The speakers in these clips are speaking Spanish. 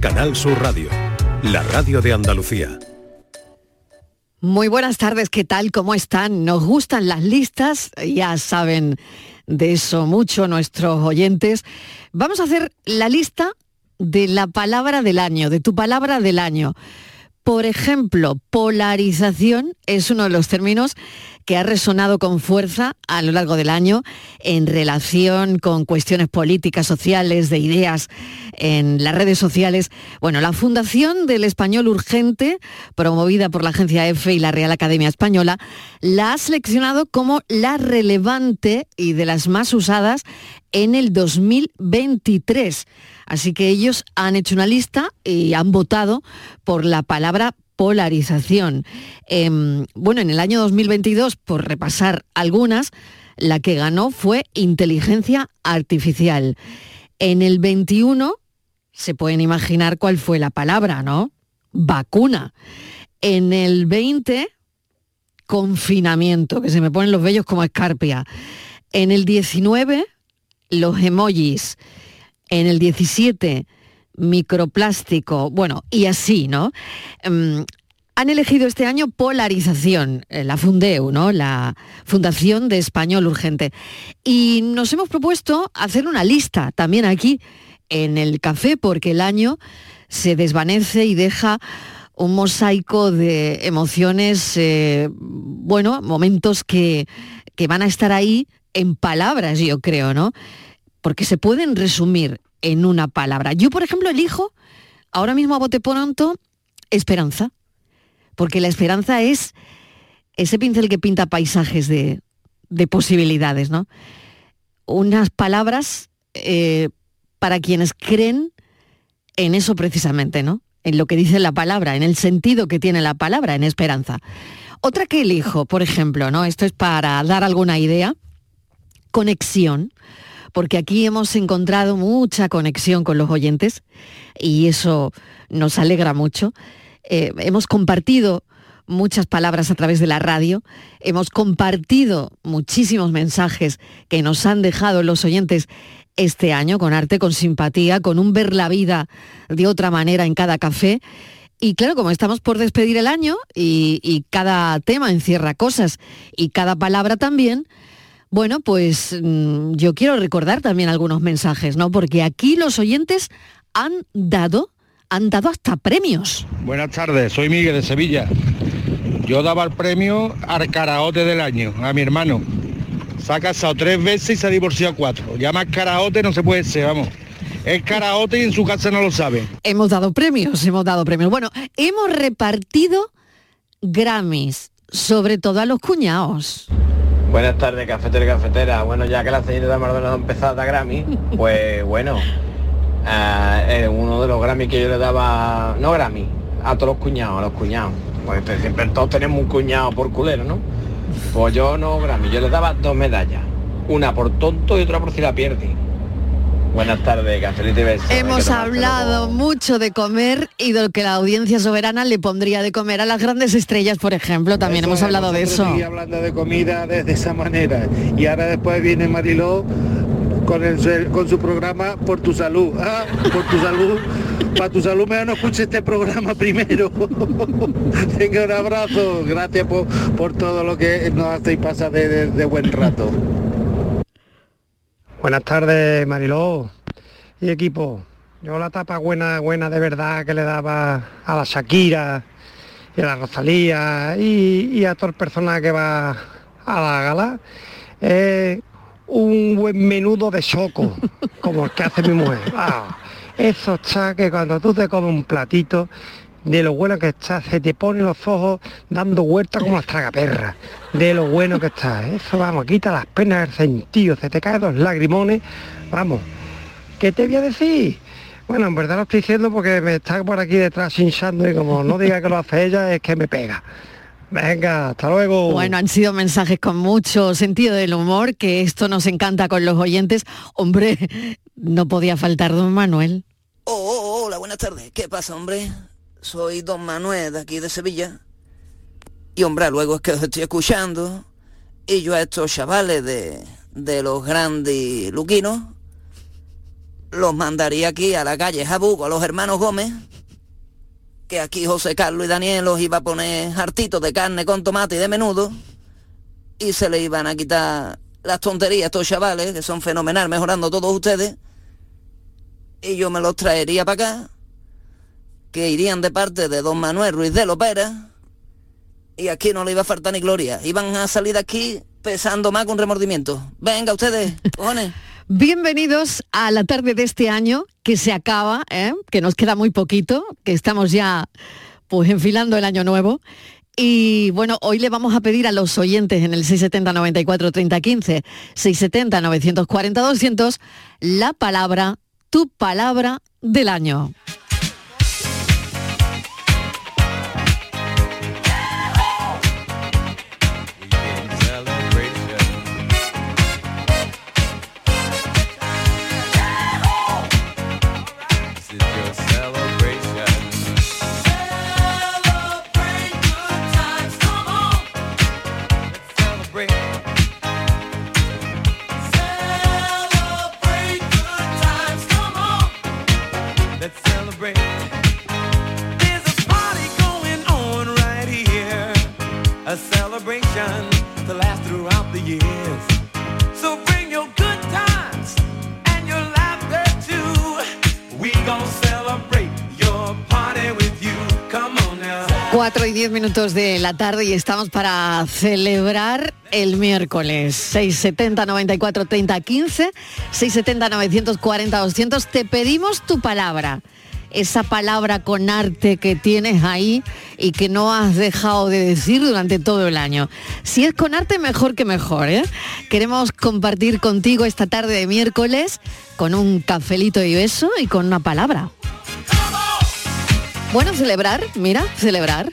Canal Sur Radio, la radio de Andalucía. Muy buenas tardes, ¿qué tal? ¿Cómo están? Nos gustan las listas, ya saben de eso mucho nuestros oyentes. Vamos a hacer la lista de la palabra del año, de tu palabra del año. Por ejemplo, polarización es uno de los términos que ha resonado con fuerza a lo largo del año en relación con cuestiones políticas, sociales, de ideas en las redes sociales. Bueno, la Fundación del Español Urgente, promovida por la agencia EFE y la Real Academia Española, la ha seleccionado como la relevante y de las más usadas en el 2023. Así que ellos han hecho una lista y han votado por la palabra polarización. Em, bueno, en el año 2022, por repasar algunas, la que ganó fue inteligencia artificial. En el 21, se pueden imaginar cuál fue la palabra, ¿no? Vacuna. En el 20, confinamiento, que se me ponen los vellos como escarpia. En el 19, los emojis. En el 17, microplástico, bueno, y así, ¿no? Em, han elegido este año polarización, eh, la Fundeu, ¿no? La Fundación de Español Urgente. Y nos hemos propuesto hacer una lista también aquí en el café, porque el año se desvanece y deja un mosaico de emociones, eh, bueno, momentos que, que van a estar ahí en palabras, yo creo, ¿no? Porque se pueden resumir en una palabra. Yo, por ejemplo, elijo ahora mismo a bote pronto esperanza, porque la esperanza es ese pincel que pinta paisajes de, posibilidades, ¿no? Unas palabras eh, para quienes creen en eso precisamente, ¿no? En lo que dice la palabra, en el sentido que tiene la palabra, en esperanza. Otra que elijo, por ejemplo, ¿no? Esto es para dar alguna idea, conexión porque aquí hemos encontrado mucha conexión con los oyentes y eso nos alegra mucho. Eh, hemos compartido muchas palabras a través de la radio, hemos compartido muchísimos mensajes que nos han dejado los oyentes este año con arte, con simpatía, con un ver la vida de otra manera en cada café. Y claro, como estamos por despedir el año y, y cada tema encierra cosas y cada palabra también, bueno, pues mm, yo quiero recordar también algunos mensajes, ¿no? Porque aquí los oyentes han dado, han dado hasta premios. Buenas tardes, soy Miguel de Sevilla. Yo daba el premio al caraote del año, a mi hermano. Se ha casado tres veces y se ha divorciado cuatro. Ya más caraote no se puede ser, vamos. Es caraote y en su casa no lo sabe. Hemos dado premios, hemos dado premios. Bueno, hemos repartido Grammys, sobre todo a los cuñados. Buenas tardes, cafetero y cafetera. Bueno, ya que la señorita Mardona ha empezado a dar Grammy, pues bueno, eh, uno de los Grammy que yo le daba, no Grammy, a todos los cuñados, a los cuñados. Pues siempre todos tenemos un cuñado por culero, ¿no? Pues yo no Grammy, yo le daba dos medallas. Una por tonto y otra por si la pierde. Buenas tardes, Cafelito y besos. Hemos hablado mucho de comer y de lo que la audiencia soberana le pondría de comer a las grandes estrellas, por ejemplo. También hemos hablado de eso. hablando de comida de, esa manera. Y ahora después viene Mariló con, el, con su programa Por tu salud. Ah, por tu salud. Para tu salud me no escuche este programa primero. Tenga un abrazo. Gracias por, todo lo que nos hacéis pasar de buen rato. Buenas tardes, Mariló y equipo. Yo la tapa buena, buena de verdad que le daba a la Shakira y a la Rosalía y, a toda persona que va a la gala es un buen menudo de choco, como el que hace mi mujer. Ah, eso está que cuando tú te comes un platito de lo bueno que está, se te ponen los ojos dando vueltas como las tragaperras, de lo bueno que está. Eso, vamos, quita las penas del sentido, se te caen los lagrimones, vamos. ¿Qué te voy a decir? Bueno, en verdad lo estoy diciendo porque me está por aquí detrás hinchando y como no diga que lo hace ella, es que me pega. Venga, hasta luego. Bueno, han sido mensajes con mucho sentido del humor, que esto nos encanta con los oyentes. Hombre, no podía faltar don Manuel. Oh, oh, oh hola, buenas tardes. ¿Qué pasa, hombre? Soy don Manuel de aquí de Sevilla. Y hombre, luego es que os estoy escuchando. Y yo a estos chavales de, de los grandes luquinos, los mandaría aquí a la calle Jabugo a los hermanos Gómez, que aquí José Carlos y Daniel los iba a poner hartitos de carne con tomate y de menudo, y se le iban a quitar las tonterías a estos chavales, que son fenomenal, mejorando todos ustedes, y yo me los traería para acá, que irían de parte de don Manuel Ruiz de Lopera, y aquí no le iba a faltar ni gloria. Iban a salir de aquí pesando más con remordimiento. Venga ustedes, cojones. Bienvenidos a la tarde de este año que se acaba, ¿eh? que nos queda muy poquito, que estamos ya pues enfilando el año nuevo. Y bueno, hoy le vamos a pedir a los oyentes en el 670 94 30 15, 670 940 200 la palabra, tu palabra del año. 10 minutos de la tarde y estamos para celebrar el miércoles 670 94 30 15 670 940 200 te pedimos tu palabra esa palabra con arte que tienes ahí y que no has dejado de decir durante todo el año. Si es con arte, mejor que mejor. ¿eh? Queremos compartir contigo esta tarde de miércoles con un cafelito y beso y con una palabra. Bueno, celebrar, mira, celebrar.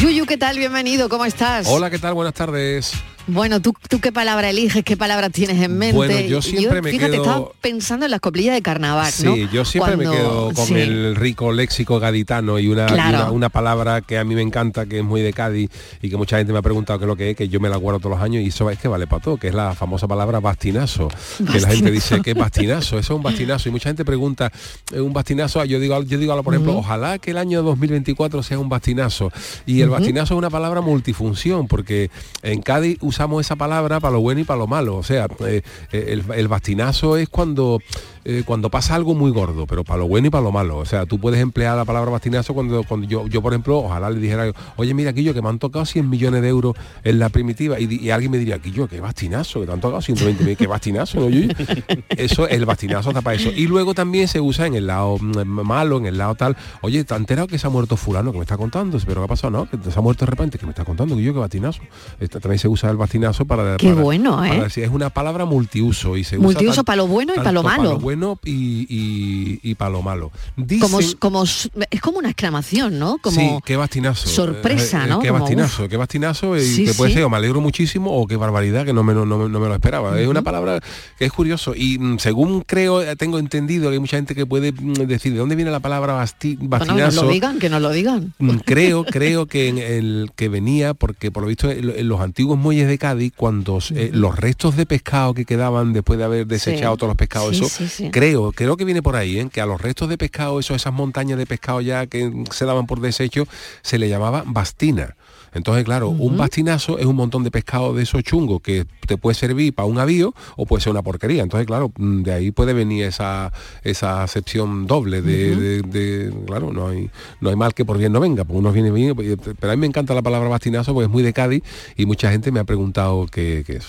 Yuyu, ¿qué tal? Bienvenido, ¿cómo estás? Hola, ¿qué tal? Buenas tardes. Bueno, ¿tú, ¿tú qué palabra eliges? ¿Qué palabra tienes en mente? Bueno, yo siempre me fíjate, quedo- estaba pensando en las coplillas de carnaval, Sí, ¿no? yo siempre me quedo con sí. el rico léxico gaditano y una, y una, una palabra que a mí me encanta, que es muy de Cádiz y que mucha gente me ha preguntado qué es lo que es, que yo me la guardo todos los años y eso es que vale para todo, que es la famosa palabra bastinazo. Que la gente dice que es bastinazo, eso es un bastinazo. Y mucha gente pregunta, ¿eh, un bastinazo? Yo digo, yo digo por ejemplo, ojalá que el año 2024 sea un bastinazo. Y el bastinazo es una palabra multifunción, porque en Cádiz usamos esa palabra para lo bueno y para lo malo. O sea, eh, el, el bastinazo es cuando, eh, cuando pasa algo muy gordo, pero para lo bueno y para lo malo. O sea, tú puedes emplear la palabra bastinazo cuando, cuando yo, yo, por ejemplo, ojalá le dijera, oye, mira, Quillo, que me han tocado 100 millones de euros en la primitiva. Y, alguien me diría, Quillo, qué bastinazo, que te han tocado 120 millones, qué bastinazo, ¿no? Yo- eso, el bastinazo está para eso. Y luego también se usa en el lado mm, malo, en el lado tal, oye, ¿te has enterado que se ha muerto fulano que me está contando? Pero ¿qué ha pasado? No, que se ha muerto de repente, que me está contando, que yo que bastinazo. Esta, también se usa el bastinazo para... Qué para- bueno, ¿eh? para es una palabra multiuso y se usa Multiuso para lo bueno y para lo malo. Para lo bueno y, y, y para lo malo. Dicen- Como, como, es como una exclamación, ¿no? Como sí, qué bastinazo. sorpresa, Eh, eh, ¿no? Qué Como, bastinazo, qué bastinazo. Y Sí, que puede sí. ser, o me alegro muchísimo, o qué barbaridad, que no me, no, me- no me lo esperaba. Es una palabra que es curioso. Y mm, según creo, eh, tengo entendido que hay mucha gente que puede mm, decir de dónde viene la palabra basti- Bueno, que nos bastinazo. lo digan, que nos lo digan. Creo creo que en el que venía porque por lo visto en, los antiguos muelles de Cádiz cuando eh, los restos de pescado que quedaban después de haber desechado todos los pescados eso creo creo que viene por ahí ¿eh? que a los restos de pescado eso esas montañas de pescado ya que se daban por desecho se le llamaba bastina entonces, claro, un bastinazo es un montón de pescado de esos chungos que te puede servir para un avío o puede ser una porquería. Entonces, claro, mm, de ahí puede venir esa, esa acepción doble de, de- de- claro, no hay, no hay mal que por bien no venga, porque uno viene bien, pues, pero a mí me encanta la palabra bastinazo porque es muy de Cádiz y mucha gente me ha preguntado qué qué es.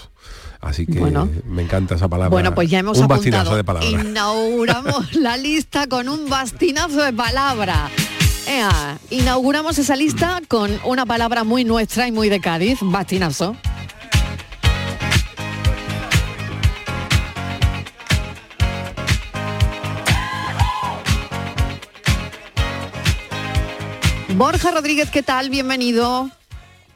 Así que Bueno. me encanta esa palabra. Bueno, pues ya hemos un apuntado. bastinazo de palabras. Inauguramos la lista con un bastinazo de palabra. Ea, inauguramos esa lista con una palabra muy nuestra y muy de Cádiz, bastinazo. Borja Rodríguez, ¿qué tal? Bienvenido.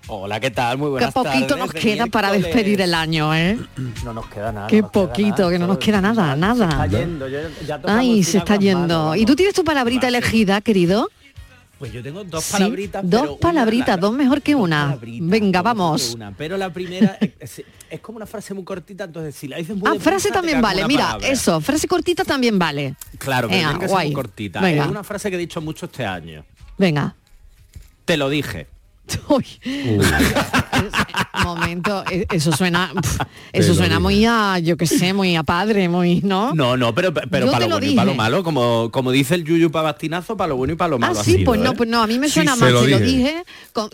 Hola, ¿qué tal? Muy Qué buenas poquito tardes nos queda para despedir el año, ¿eh? No nos queda nada. Qué no poquito, nada, que no nos queda nada, nada. Se está yendo, yo ya Ay, se está yendo. manos, ¿Y tú tienes tu palabrita elegida, querido? Pues yo tengo dos Sí, palabritas. dos pero palabritas, dos mejor que una. Venga, vamos. una. Pero la primera es, como una frase muy cortita, entonces si la dices muy Ah, deprisa, frase también vale. Mira, palabra. eso, frase cortita también vale. Claro, pero ser guay. muy cortita. Venga. Es una frase que he dicho mucho este año. Venga. Te lo dije. Uy. Momento, e- eso suena, pf, eso suena muy a, yo qué sé, muy a padre, muy, ¿no? No, no, pero, pero Yo para lo lo bueno y para lo malo, como, como dice el Yuyu para bastinazo, para lo bueno y para lo Ah, malo. ha sí, sido, pues no, pues no, a mí me Sí, suena se más, lo te lo dije.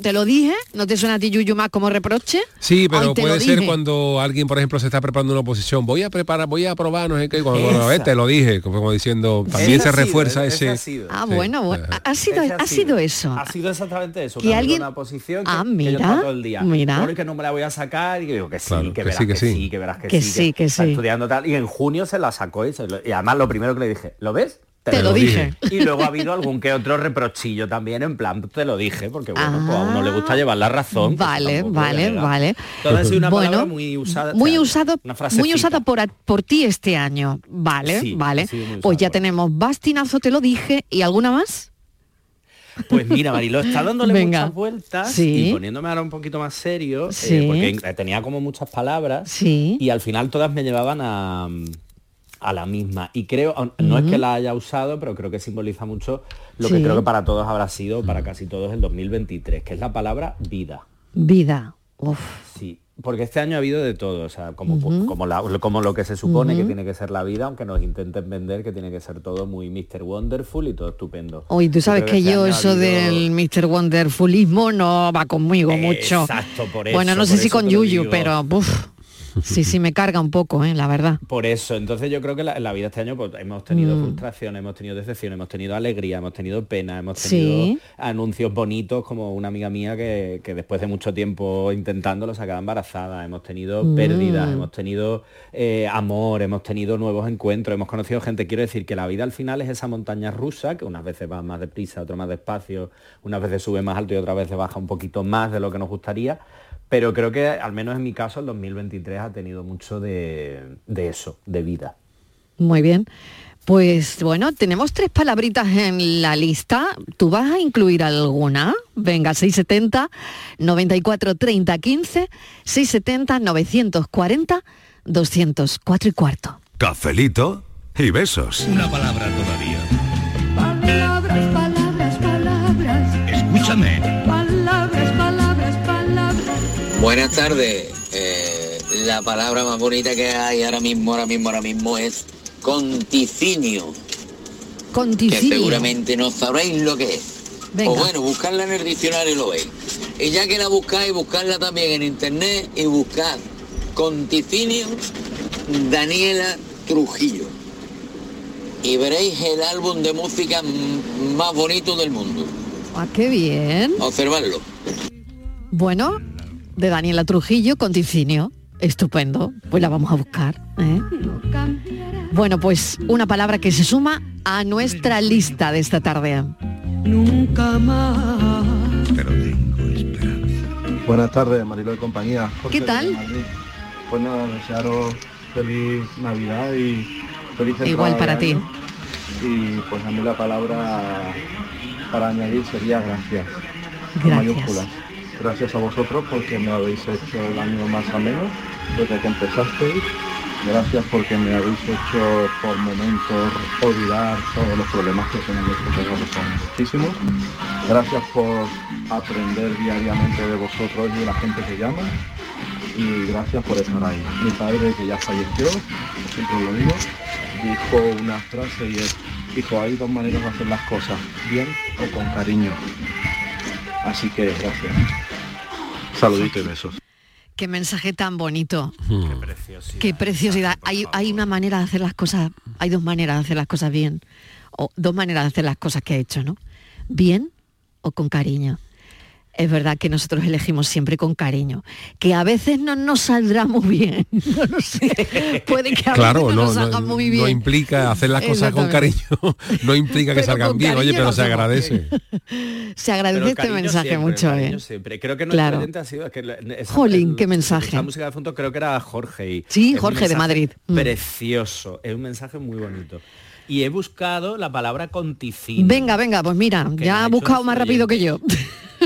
te lo dije, ¿no te suena a ti Yuyu más como reproche? Sí, pero puede ser cuando alguien, por ejemplo, se está preparando una oposición. Voy a preparar, voy a probar, no sé qué. Cuando, eh, te lo dije, como diciendo, también se sido, refuerza ese ese. ha sido. Ah, Sí. bueno, bueno, ha sido, ha sido eso. Ha sido exactamente eso. Que alguien- posición que, Ah, que yo mira, estaba todo el día. mira. Bueno, y que no me la voy a sacar y digo que sí, Claro, que que verás sí, que, que sí. sí. que verás que, Que sí, sí, que está sí. estudiando tal. Y en junio se la sacó y, se lo- y además lo primero que le dije, ¿lo ves? Te lo dije. Y luego ha habido algún que otro reprochillo también, en plan, te lo dije, porque bueno, pues a uno le gusta llevar la razón. pues Vale, vale, vale. Entonces es una Bueno, palabra muy usada. Muy usado, una muy usada por, a- por ti este año. Vale, Sí, vale. Pues ya por- tenemos bastinazo, te lo dije, ¿y alguna más? Pues mira, Marilo, está dándole Venga. muchas vueltas Sí. y poniéndome ahora un poquito más serio, eh, Sí. porque tenía como muchas palabras Sí. y al final todas me llevaban a, a la misma. Y creo, no es que la haya usado, pero creo que simboliza mucho lo que creo que para todos habrá sido, para casi todos, el 2023, que es la palabra vida. Vida. Uf. Sí, porque este año ha habido de todo, o sea, como, como, la- como lo que se supone que tiene que ser la vida, aunque nos intenten vender que tiene que ser todo muy Mr. Wonderful y todo estupendo. Hoy tú sabes que este yo eso habido- del Mr. Wonderfulismo no va conmigo mucho. Exacto, por bueno, eso, no sé si con Yuyu, pero uf, sí, sí me carga un poco, ¿eh? la verdad. Por eso, entonces yo creo que la, en la vida este año pues, hemos tenido Mm. frustraciones, hemos tenido decepciones, hemos tenido alegría, hemos tenido pena, hemos Sí. tenido anuncios bonitos como una amiga mía que, que después de mucho tiempo intentándolo se acaba embarazada, hemos tenido Mm. pérdidas, hemos tenido eh, amor, hemos tenido nuevos encuentros, hemos conocido gente, quiero decir que la vida al final es esa montaña rusa, que unas veces va más deprisa, otras más despacio, unas veces sube más alto y otras veces baja un poquito más de lo que nos gustaría. Pero creo que, al menos en mi caso, el 2023 ha tenido mucho de, de eso, de vida. Muy bien. Pues bueno, tenemos tres palabritas en la lista. ¿Tú vas a incluir alguna? Venga, 670 94 30 15, 670 940 204 y cuarto. Cafelito y besos. Una palabra todavía. Palabras, palabras, palabras. Escúchame. Buenas tardes. Eh, la palabra más bonita que hay ahora mismo, ahora mismo, ahora mismo es conticinio, que Conticinio. seguramente no sabréis lo que es. Venga. O bueno, buscarla en el diccionario y lo veis. Y ya que la buscáis, buscarla también en internet y buscad conticinio Daniela Trujillo. Y veréis el álbum de música más bonito del mundo. Ah, qué bien. Observadlo. Bueno, de Daniela Trujillo, Conticinio. Estupendo. Pues la vamos a buscar. ¿eh? Bueno, pues una palabra que se suma a nuestra lista de esta tarde. Nunca más. Buenas tardes, Marilo de compañía. ¿Qué tal? Pues nada, desearos feliz Navidad y feliz Igual para ti. Y pues a mí la palabra para añadir sería gracias. con Gracias. Gracias a vosotros porque me habéis hecho el año más o menos desde que empezasteis. Gracias porque me habéis hecho por momentos olvidar todos los problemas que tenemos que tengo que son muchísimos. Gracias por aprender diariamente de vosotros y de la gente que llama. Y gracias por estar ahí. Mi padre, que ya falleció, siempre lo digo, dijo una frase y es, hijo, hay dos maneras de hacer las cosas, bien o con cariño. Así que gracias. Saludito y besos. Qué mensaje tan bonito. Qué preciosidad. Qué preciosidad. Hay, hay una manera de hacer las cosas, hay dos maneras de hacer las cosas bien. O dos maneras de hacer las cosas que ha hecho, ¿no? Bien o con cariño. Es verdad que nosotros elegimos siempre con cariño, que a veces no nos saldrá muy bien. No lo sé. Puede que a Claro, veces no, no, nos salga no, muy bien. no implica hacer las cosas con cariño, no implica que Pero salgan bien, oye, pero se agradece. Se agradece este mensaje siempre, mucho, ¿eh? siempre. Creo que nuestro Claro. ha sido que esa- Jolín, el- qué mensaje. La música de fondo creo que era Jorge. Y Sí, Jorge de Madrid. Mm. Precioso. Es un mensaje muy bonito. y he buscado la palabra conticinio. Venga, venga, pues mira, ya ha buscado más rápido que yo.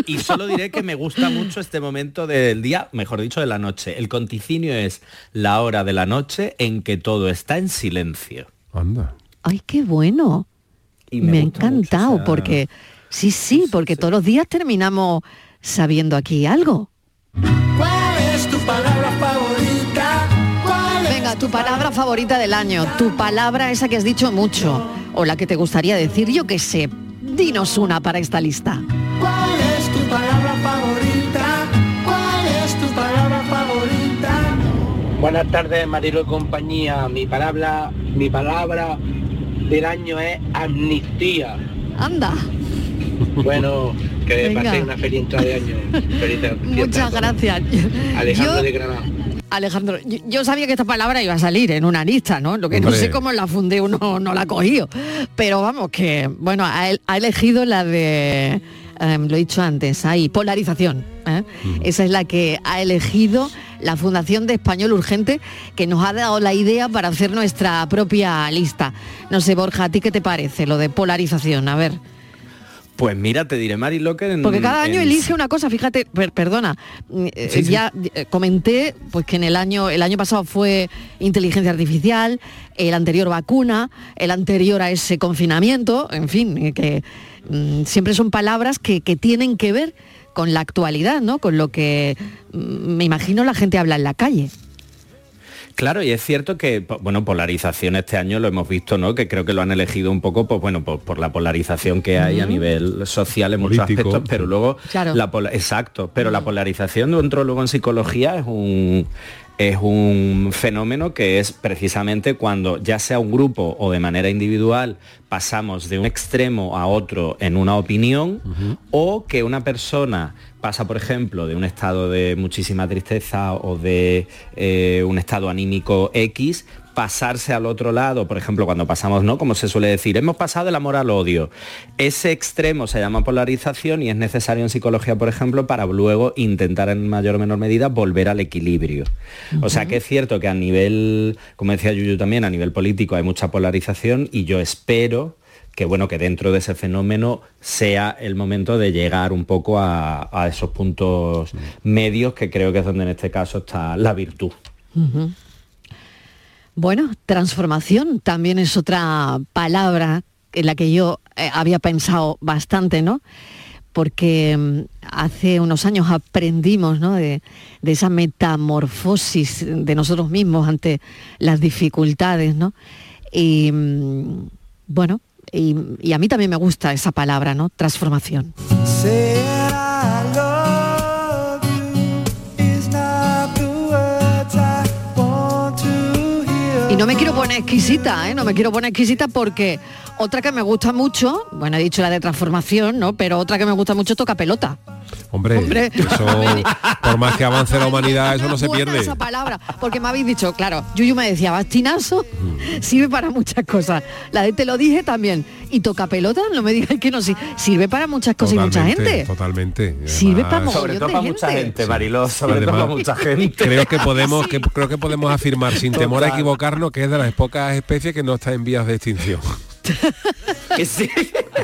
Y solo diré que me gusta mucho este momento del día, mejor dicho, de la noche. El conticinio es la hora de la noche en que todo está en silencio. Anda. Ay, qué bueno. Y me, me ha mucho encantado porque sí, sí, porque todos los días terminamos sabiendo aquí algo. ¿Cuál es tu palabra favorita? ¿Cuál es Venga, tu palabra favorita del año, tu palabra esa que has dicho mucho o la que te gustaría decir, yo qué sé. Dinos una para esta lista. ¿Cuál Buenas tardes, Marilo y compañía. Mi palabra, mi palabra del año es amnistía. Anda. Bueno, que Venga. paséis una feliz entrada de año. Feliz Muchas gracias. Alejandro Yo- de Granada. Alejandro, yo, sabía que esta palabra iba a salir en una lista, ¿no? Lo que no sé cómo la fundé uno no la ha cogido. Pero vamos, que, bueno, ha, el- ha elegido la de, em, lo he dicho antes, ahí, polarización. ¿eh? Esa es la que ha elegido la Fundación de Español Urgente, que nos ha dado la idea para hacer nuestra propia lista. No sé, Borja, ¿a ti qué te parece lo de polarización? A ver. Pues mira, te diré, Marilo, que en- Porque cada año en- elige una cosa, fíjate, per- perdona, mm, eh, Sí, sí. ya eh, comenté pues que en el año, el año pasado fue inteligencia artificial, el anterior vacuna, el anterior a ese confinamiento, en fin, eh, que mm, siempre son palabras que, que tienen que ver con la actualidad, ¿no? Con lo que mm, me imagino la gente habla en la calle. Claro, y es cierto que, bueno, polarización este año lo hemos visto, ¿no? Que creo que lo han elegido un poco, pues bueno, por, por la polarización que hay a nivel social en muchos aspectos, pero luego Claro. la pola- exacto, pero la polarización dentro luego en psicología es un es un fenómeno que es precisamente cuando ya sea un grupo o de manera individual pasamos de un extremo a otro en una opinión o que una persona pasa, por ejemplo, de un estado de muchísima tristeza o de eh, un estado anímico X, pasarse al otro lado, por ejemplo, cuando pasamos, ¿no? Como se suele decir, hemos pasado del amor al odio. Ese extremo se llama polarización y es necesario en psicología, por ejemplo, para luego intentar en mayor o menor medida volver al equilibrio. O sea que es cierto que a nivel, como decía Yuyu también, a nivel político hay mucha polarización y yo espero que bueno, que dentro de ese fenómeno sea el momento de llegar un poco a, a esos puntos medios que creo que es donde en este caso está la virtud. Bueno, transformación también es otra palabra en la que yo eh, había pensado bastante, ¿no? Porque mm, hace unos años aprendimos ¿no? de, esa metamorfosis de nosotros mismos ante las dificultades, ¿no? Y mm, bueno, y, a mí también me gusta esa palabra, ¿no? Transformación. No me quiero poner exquisita, ¿eh? No me quiero poner exquisita porque otra que me gusta mucho, bueno, he dicho la de transformación, ¿no? Pero otra que me gusta mucho toca pelota. Hombre, Hombre. eso, por más que avance la humanidad, eso no se pierde. esa palabra, porque me habéis dicho, claro, Yuyu me decía, bastinazo sirve para muchas cosas. La de te lo dije también. Y toca pelota, no me digáis que no sirve para muchas cosas y mucha gente. Totalmente. Sirve para Sobre todo para mucha gente. Mariló, sobre todo para mucha gente. Creo que podemos, que, creo que podemos afirmar sin temor a equivocarnos que es de las pocas especies que no está en vías de extinción. Que sí.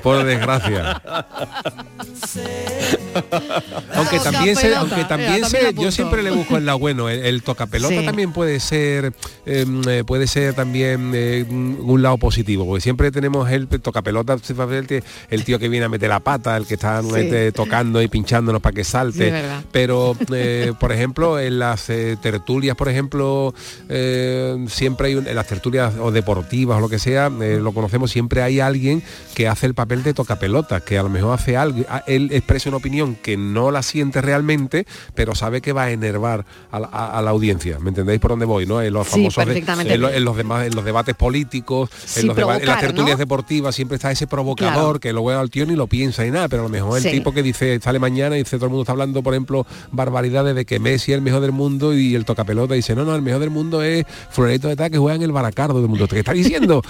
Por desgracia. aunque también se, aunque también también se, yo siempre le busco el lado bueno. El, el tocapelota Sí. también puede ser, eh, eh, puede ser también eh, un lado positivo, porque siempre tenemos el tocapelota, el tío- que viene a meter la pata, el que está tocando y pinchándonos para que salte. Pero, eh, por ejemplo, en las tertulias, por ejemplo, siempre hay, un- en las tertulias o deportivas o lo que sea, lo conocemos, siempre hay alguien que hace el papel de tocapelota, que a lo mejor hace algo, él expresa una opinión que no la siente realmente, pero sabe que va a enervar a la, a- a la audiencia. ¿Me entendéis por dónde voy? ¿no? En los Sí, famosos de- en, lo- en los demás, en los debates políticos, Sí, en, los deba- en las provocar, tertulias ¿no? deportivas siempre está ese provocador Claro. que luego al tío ni lo piensa y nada, pero a lo mejor el Sí. tipo que dice, sale mañana y dice todo el mundo está hablando, por ejemplo, barbaridades de que Messi es el mejor del mundo y el tocapelota dice, no, no, el mejor del mundo es Floreto de tal que juega en el Baracardo del mundo. ¿Qué está diciendo?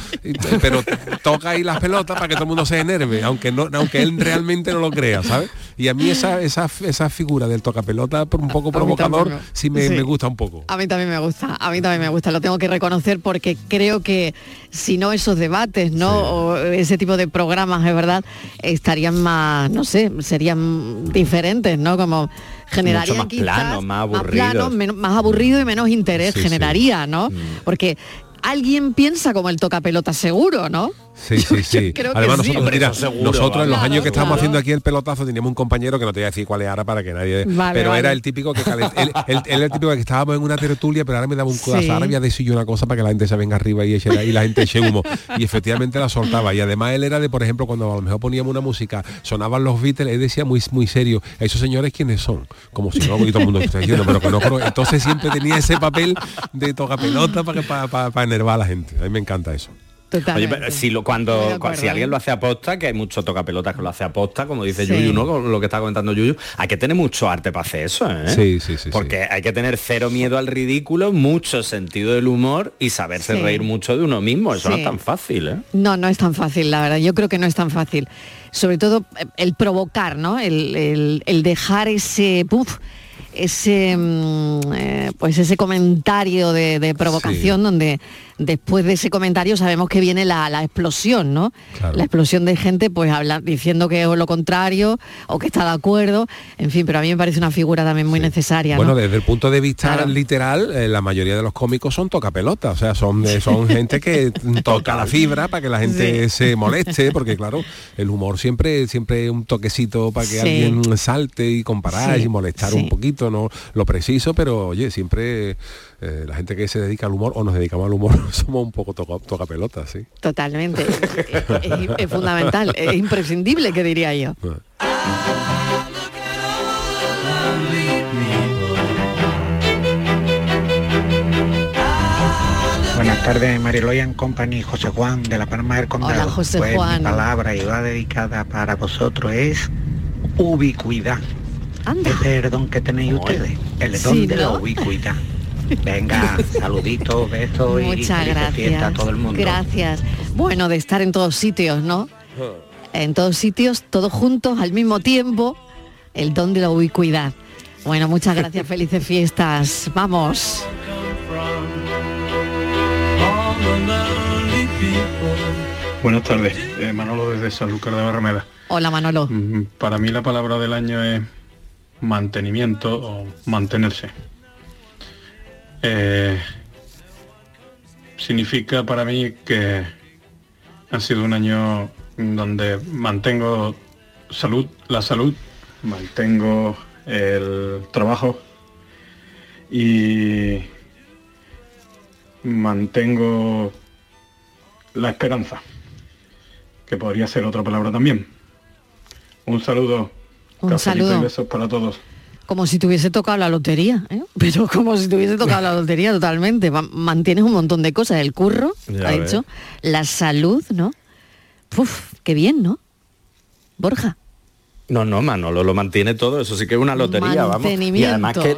Pero toca ahí las pelotas para que todo el mundo se enerve, aunque no, aunque él realmente no lo crea, ¿sabes? Y a mí esa, esa, esa figura del tocapelota por un poco mí provocador sí me, sí. me gusta un poco. A mí también me gusta, a mí también me gusta, lo tengo que reconocer porque creo que si no esos debates, ¿no? O ese tipo de programas, es verdad, estarían más, no sé, serían diferentes, ¿no? Como generarían más quizás más menos- más aburrido y menos interés Sí, sí. generaría, ¿no? Porque alguien piensa como el tocapelota seguro, ¿no? Sí, sí, sí. creo Además sí. nosotros, mira, seguro, nosotros en los claro, años que estábamos claro. haciendo aquí el pelotazo teníamos un compañero que no te voy a decir cuál era para que nadie... Vale, pero vale. era el típico que él, él- él era el típico que estábamos en una tertulia, pero ahora me daba un codazo, Sí. ahora voy a decir yo una cosa para que la gente se venga arriba y, eche la, y la gente eche humo. Y efectivamente la soltaba. Y además él era de, por ejemplo, cuando a lo mejor poníamos una música, sonaban los Beatles, él decía muy, muy serio, esos señores quiénes son, como si no, y todo el mundo está diciendo, pero que no. Entonces siempre tenía ese papel de toca pelota para, que- para, para, para enervar a la gente. A mí me encanta eso. Oye, pero si, lo, cuando, si alguien lo hace aposta, que hay mucho tocapelotas que lo hace aposta, como dice Sí. Yuyu, ¿no? Lo que está comentando Yuyu, hay que tener mucho arte para hacer eso, ¿eh? Sí, sí, sí, Porque hay que tener cero miedo al ridículo, mucho sentido del humor y saberse Sí. reír mucho de uno mismo. Eso no es tan fácil, ¿eh? No, no es tan fácil, la verdad. Yo creo que no es tan fácil. Sobre todo eh, el provocar, ¿no? El, el- el dejar ese, puf, ese, mm, eh, pues ese comentario de, de provocación donde después de ese comentario sabemos que viene la, la explosión, ¿no? La explosión de gente, pues habla, diciendo que es lo contrario o que está de acuerdo. En fin, pero a mí me parece una figura también muy necesaria. Bueno, ¿no? desde el punto de vista literal, eh, la mayoría de los cómicos son tocapelotas, o sea, son, de- son gente que toca la fibra para que la gente se moleste, porque claro, el humor siempre siempre un toquecito para que Sí. alguien salte y comparar y molestar un poquito, no lo preciso, pero oye, siempre eh, la gente que se dedica al humor o nos dedicamos al humor somos un poco toca, tocapelotas, sí. Totalmente. es, es- es fundamental, es imprescindible, que diría yo. Buenas tardes, Mariloyan Company, José Juan de la Palma del Condado. Hola, José Pues Juan. Mi palabra y va dedicada para vosotros es ubicuidad. Ese es el don que tenéis ustedes, el don Sí, de la ubicuidad. Venga, saluditos, besos y Muchas fiesta a gracias. todo el mundo. Gracias. Bueno, de estar en todos sitios, ¿no? En todos sitios, todos juntos, al mismo tiempo, el don de la ubicuidad. Bueno, muchas gracias, felices fiestas. Vamos. Buenas tardes, eh, Manolo desde Sanlúcar de Barrameda. Hola, Manolo. Mm, Para mí la palabra del año es mantenimiento o mantenerse. Eh, significa para mí que ha sido un año donde mantengo salud, la salud, mantengo el trabajo y mantengo la esperanza, que podría ser otra palabra también. Un saludo. Un saludo. y besos para todos. Como si te hubiese tocado la lotería, ¿eh? pero como si te hubiese tocado la lotería totalmente. Mantienes un montón de cosas, el curro, Ya ha ves. dicho, la salud, ¿no? Uf, qué bien, ¿no? Borja. No, no, Manolo lo mantiene todo, eso sí que es una lotería, vamos. Y además que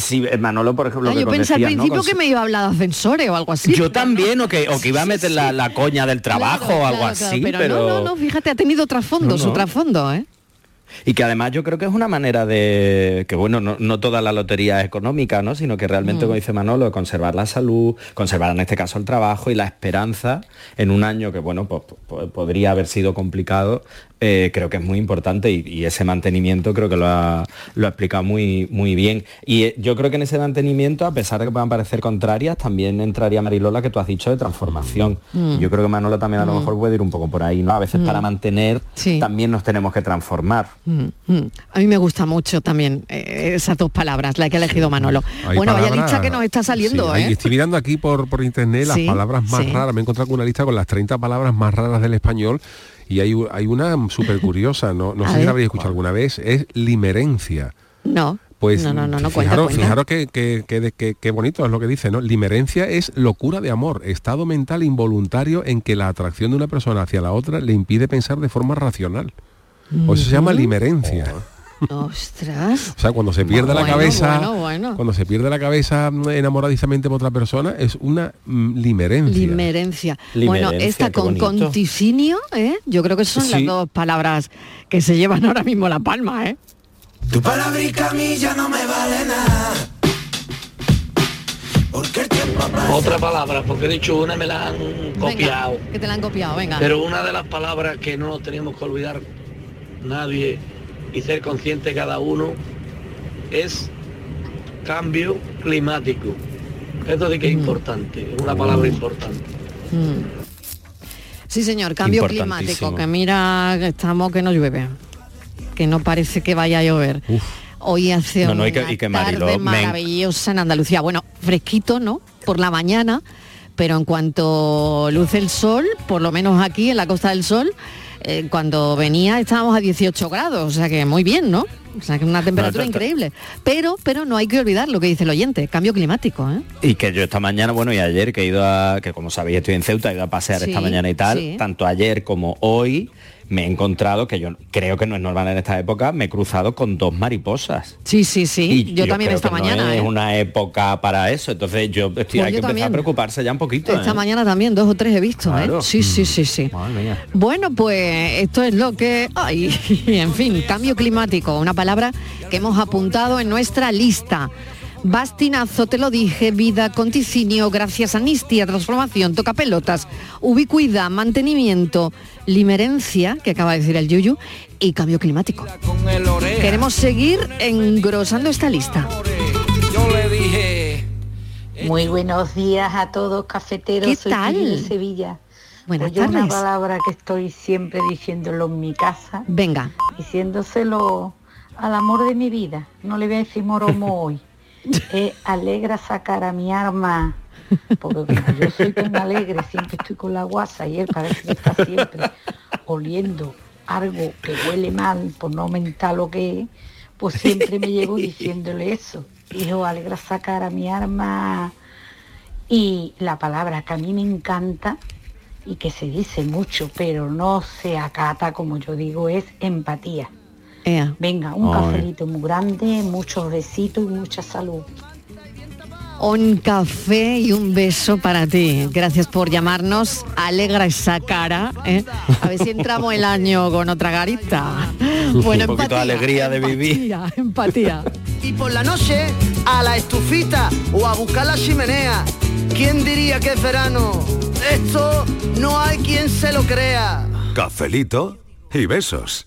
si eh, Manolo, por ejemplo, Ah, que yo pensé al principio que me iba a hablar de ascensores o algo así. Yo también, o que, o que iba a meter la, la coña del trabajo o algo Claro, claro, así, pero, pero... no, no, no, fíjate, ha tenido trasfondo, su trasfondo, ¿eh? Y que además yo creo que es una manera de, que bueno, no, no toda la lotería es económica, ¿no? Sino que realmente, Mm. como dice Manolo, conservar la salud, conservar en este caso el trabajo y la esperanza en un año que, bueno, pues, po- podría haber sido complicado, eh, creo que es muy importante y, y ese mantenimiento creo que lo ha, lo ha explicado muy, muy bien. Y eh, yo creo que en ese mantenimiento, a pesar de que puedan parecer contrarias, también entraría Marilola que tú has dicho de transformación. Mm. Yo creo que Manolo también a lo Mm. mejor puede ir un poco por ahí, ¿no? A veces Mm. para mantener Sí. también nos tenemos que transformar. Mm. A mí me gusta mucho también eh, esas dos palabras, la que ha elegido Manolo. Hay bueno, vaya lista que nos está saliendo, Sí, ¿eh? Estoy mirando aquí por, por internet las Sí, palabras más sí. raras. Me he encontrado con una lista con las 30 palabras más raras del español y hay, hay una súper curiosa, no, no sé si ver. la habréis escuchado alguna vez, es limerencia. No. Pues no, no, no, no cuenta, fijaros, cuenta. fijaros que, que- que- de- que- que bonito es lo que dice, ¿no? Limerencia es locura de amor, estado mental involuntario en que la atracción de una persona hacia la otra le impide pensar de forma racional. O eso se llama limerencia. Ostras. O sea, cuando se pierde la cabeza, bueno, bueno. cuando se pierde la cabeza mm, enamoradizamente por otra persona, es una mm, limerencia. Limerencia. Limerencia, Bueno, esta con conticinio, ¿eh? yo creo que son las dos palabras que se llevan ahora mismo la palma, ¿eh? Tu palabrica a mí ya no me vale nada. Porque el tiempo pasa. Otra palabra, porque he dicho una me la han copiado. Venga, que te la han copiado, venga. Pero una de las palabras que no nos teníamos que olvidar nadie y ser consciente cada uno es cambio climático. Esto sí que es importante, es una palabra importante. Mm. Sí, señor, cambio climático, que mira que estamos que no llueve, que no parece que vaya a llover. Hoy hace No, no, y una que- y que tarde me- maravillosa en Andalucía. Bueno, fresquito, ¿no? Por la mañana, pero en cuanto luce el sol, por lo menos aquí en la Costa del Sol, eh, cuando venía estábamos a 18 grados, o sea que muy bien, ¿no? O sea que una temperatura No, increíble. Pero, pero no hay que olvidar lo que dice el oyente, cambio climático, ¿eh? Y que yo esta mañana, bueno, y ayer que he ido a, que como sabéis estoy en Ceuta, he ido a pasear Sí, esta mañana y tal, sí. tanto ayer como hoy me he encontrado, que yo creo que no es normal en esta época, me he cruzado con dos mariposas. Sí, sí, sí. Y yo, también creo esta que no mañana. es ¿eh? una época para eso, entonces yo estoy, Pues hay yo que empezar a preocuparse ya un poquito. Esta ¿eh? mañana también dos o tres he visto, Claro. ¿eh? Sí, sí, sí, sí. Bueno, pues esto es lo que hay. En fin, cambio climático, una palabra que hemos apuntado en nuestra lista. Bastinazo, te lo dije, vida, conticinio, gracias, amnistía, transformación, toca pelotas, ubicuidad, mantenimiento, limerencia, que acaba de decir el Yuyu, y cambio climático. Queremos seguir engrosando esta lista. Dije. Muy buenos días a todos, cafeteros. ¿Qué Soy tal? De Sevilla. Buenas Pues yo una tardes. palabra que estoy siempre diciéndolo en mi casa. Venga. Diciéndoselo al amor de mi vida. No le voy a decir moromo hoy. Es alegra sacar a mi arma. Porque yo soy tan alegre, siempre estoy con la guasa y él parece que está siempre oliendo algo que huele mal por no aumentar lo que es, pues siempre me llevo diciéndole eso. Hijo, alegra sacar a mi arma. Y la palabra que a mí me encanta y que se dice mucho, pero no se acata, como yo digo, es empatía. Ea. Venga, un Ay. cafelito muy grande, muchos besitos y mucha salud. Un café y un beso para ti. Gracias por llamarnos. Alegra esa cara. ¿eh? A ver si entramos el año con otra garita. Bueno, un poquito de alegría de vivir. empatía, empatía. Y por la noche a la estufita o a buscar la chimenea. ¿Quién diría que es verano? Esto no hay quien se lo crea. Cafelito y besos.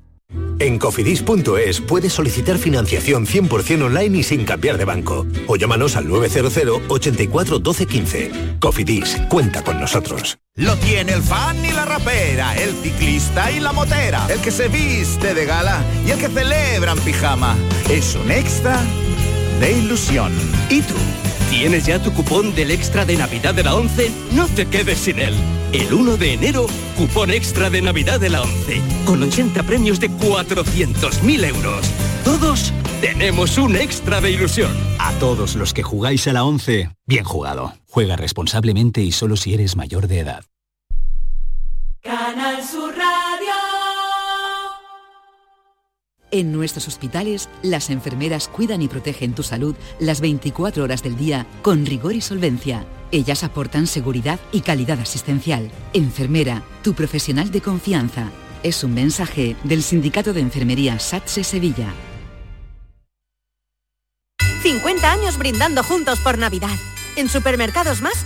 En cofidis.es puedes solicitar financiación 100% online y sin cambiar de banco. O llámanos al 900 84 12 15. Cofidis, cuenta con nosotros. Lo tiene el fan y la rapera, el ciclista y la motera, el que se viste de gala y el que celebra en pijama. Es un extra de ilusión. ¿Y tú? ¿Tienes ya tu cupón del extra de Navidad de la 11? No te quedes sin él. El 1 de enero, cupón extra de Navidad de la 11, con 80 premios de 400.000 euros. Todos tenemos un extra de ilusión. A todos los que jugáis a la 11, bien jugado. Juega responsablemente y solo si eres mayor de edad. Canal Sur En nuestros hospitales, las enfermeras cuidan y protegen tu salud las 24 horas del día con rigor y solvencia. Ellas aportan seguridad y calidad asistencial. Enfermera, tu profesional de confianza. Es un mensaje del Sindicato de Enfermería SATSE Sevilla. 50 años brindando juntos por Navidad. En Supermercados Más,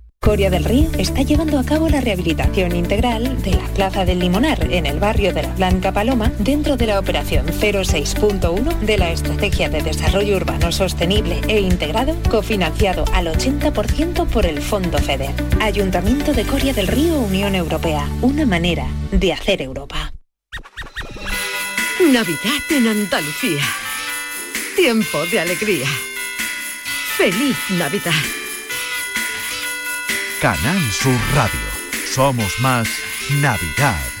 Coria del Río está llevando a cabo la rehabilitación integral de la Plaza del Limonar en el barrio de la Blanca Paloma dentro de la operación 06.1 de la Estrategia de Desarrollo Urbano Sostenible e Integrado cofinanciado al 80% por el Fondo FEDER. Ayuntamiento de Coria del Río Unión Europea, una manera de hacer Europa. Navidad en Andalucía. Tiempo de alegría. Feliz Navidad. Canal Sur Radio. Somos más Navidad.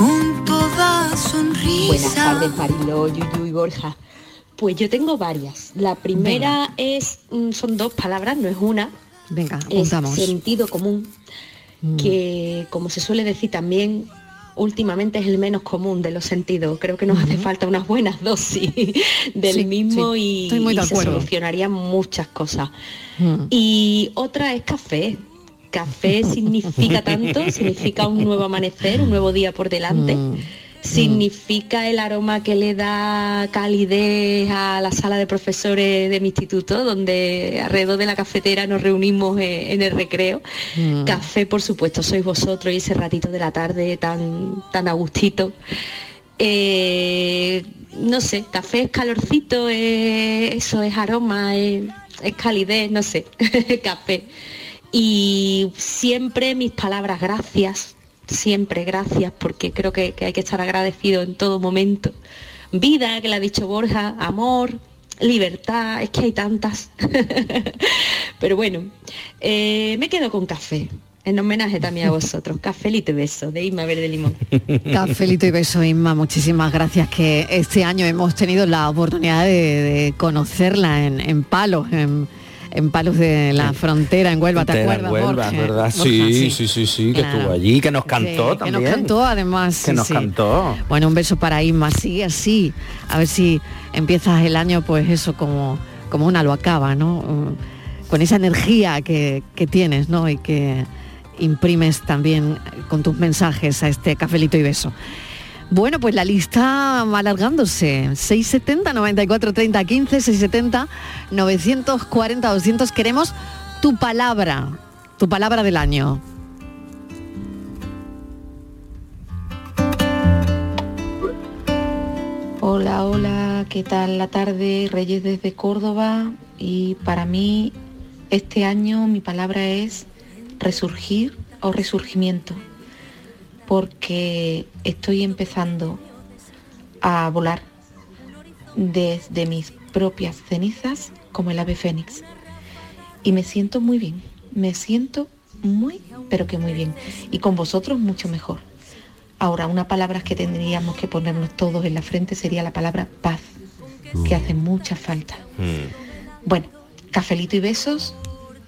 con toda sonrisa. Buenas tardes, Mariló, Yuyu y Borja. Pues yo tengo varias. La primera es, mm, son dos palabras, no es una. Venga, es sentido común, Mm. que como se suele decir también, últimamente es el menos común de los sentidos. Creo que nos hace falta unas buenas dosis del Sí, mismo sí, y, y se solucionarían muchas cosas. Mm. Y otra es café. Café significa tanto, significa un nuevo amanecer, un nuevo día por delante. Mm. Significa el aroma que le da calidez a la sala de profesores de mi instituto, donde alrededor de la cafetera nos reunimos eh, en el recreo. Mm. Café, por supuesto, sois vosotros y ese ratito de la tarde tan, tan a gustito. Eh, no sé, café es calorcito, eh, eso es aroma, eh, es calidez, no sé, café. Y siempre mis palabras gracias, siempre gracias, porque creo que, que hay que estar agradecido en todo momento. Vida, que le ha dicho Borja, amor, libertad, es que hay tantas. Pero bueno, eh, me quedo con café. En homenaje también a vosotros. Cafelito y beso de Isma Verde Limón. Cafelito y beso, Inma. Muchísimas gracias que este año hemos tenido la oportunidad de, de conocerla en, en Palos, en, en Palos de la Frontera, en Huelva, ¿te acuerdas, Huelva, Borja? ¿verdad? Borja, Sí, sí, sí, sí, que Claro. estuvo allí, que nos cantó Sí, que también. nos cantó además. Que sí, nos sí. cantó. Bueno, un beso para Inma, sigue así. A ver si empiezas el año, pues eso, como, como una lo acaba, ¿no? Mm, Con esa energía que, que tienes, ¿no? Y que imprimes también con tus mensajes a este cafelito y beso. Bueno, pues la lista alargándose. 670 94 30 15 670 940 200. Queremos tu palabra, tu palabra del año. Hola, hola, ¿qué tal la tarde? Reyes desde Córdoba y para mí este año mi palabra es resurgir o resurgimiento porque estoy empezando a volar desde mis propias cenizas como el ave fénix. Y me siento muy bien, me siento muy pero que muy bien. Y con vosotros mucho mejor. Ahora, una palabra que tendríamos que ponernos todos en la frente sería la palabra paz, que hace mucha falta. Bueno, cafelito y besos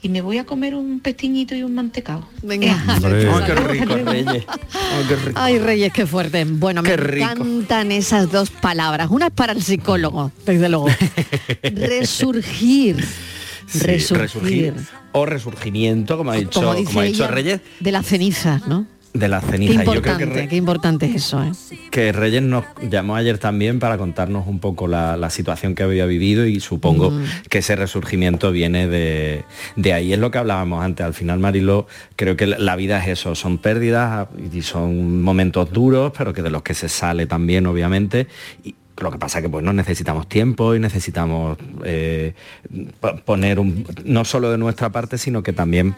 y me voy a comer un pestiñito y un mantecado. Venga. Oh, qué rico, Reyes. Oh, qué rico. Ay, Reyes, qué fuerte. Bueno, me rico. encantan esas dos palabras. Una es para el psicólogo, desde luego. Resurgir. Sí, resurgir. O resurgimiento, como ha dicho, Como como ha dicho ella, Reyes, de las cenizas, ¿no? De la Qué ceniza. Yo creo que, qué importante es eso, ¿eh? que Reyes nos llamó ayer también para contarnos un poco la, la situación que había vivido y supongo Mm. que ese resurgimiento viene de, de ahí. Es lo que hablábamos antes. Al final, Marilo, creo que la- vida es eso, son pérdidas y son momentos duros, pero que de los que se sale también, obviamente. Y, lo que pasa que pues no necesitamos tiempo y necesitamos eh, po- poner un, no solo de nuestra parte, sino que también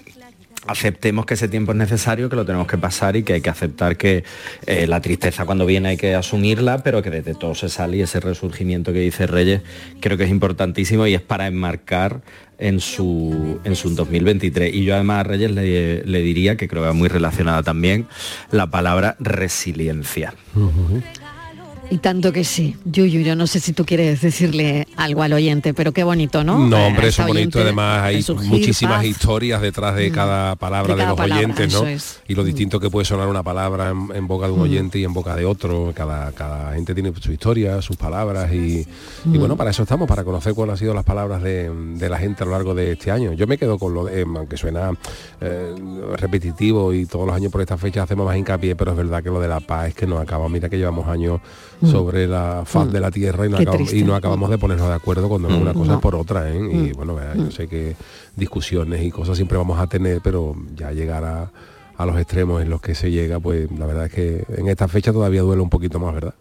aceptemos que ese tiempo es necesario, que lo tenemos que pasar y que hay que aceptar que eh, la tristeza cuando viene hay que asumirla, pero que desde todo se sale y ese resurgimiento que dice Reyes creo que es importantísimo y es para enmarcar en su, en su 2023. Y yo además a Reyes le, le diría, que creo que va muy relacionada también, la palabra resiliencia. Y tanto que sí. Yuyu, yo no sé si tú quieres decirle algo al oyente, pero qué bonito, ¿no? No, hombre, eso es bonito. Además, hay muchísimas paz. historias detrás de cada palabra De los palabra, oyentes, ¿no? es. Y lo distinto que puede sonar una palabra en, en boca de un Mm. oyente y en boca de otro. Cada, cada gente tiene su historia, sus palabras y, y Mm. bueno, para eso estamos, para conocer cuáles han sido las palabras de, de la gente a lo largo de este año. Yo me quedo con lo de, eh, aunque suena eh, repetitivo y todos los años por esta fecha hacemos más hincapié, pero es verdad que lo de la paz es que no acaba. Mira que llevamos años Mm. sobre la faz Mm. de la tierra y no, acabamos, y triste. no acabamos de ponernos de acuerdo cuando es una cosa No. es por otra, ¿eh? Y Mm. bueno, vea, yo sé que discusiones y cosas siempre vamos a tener, pero ya llegar a, a los extremos en los que se llega, pues la verdad es que en esta fecha todavía duele un poquito más, ¿verdad?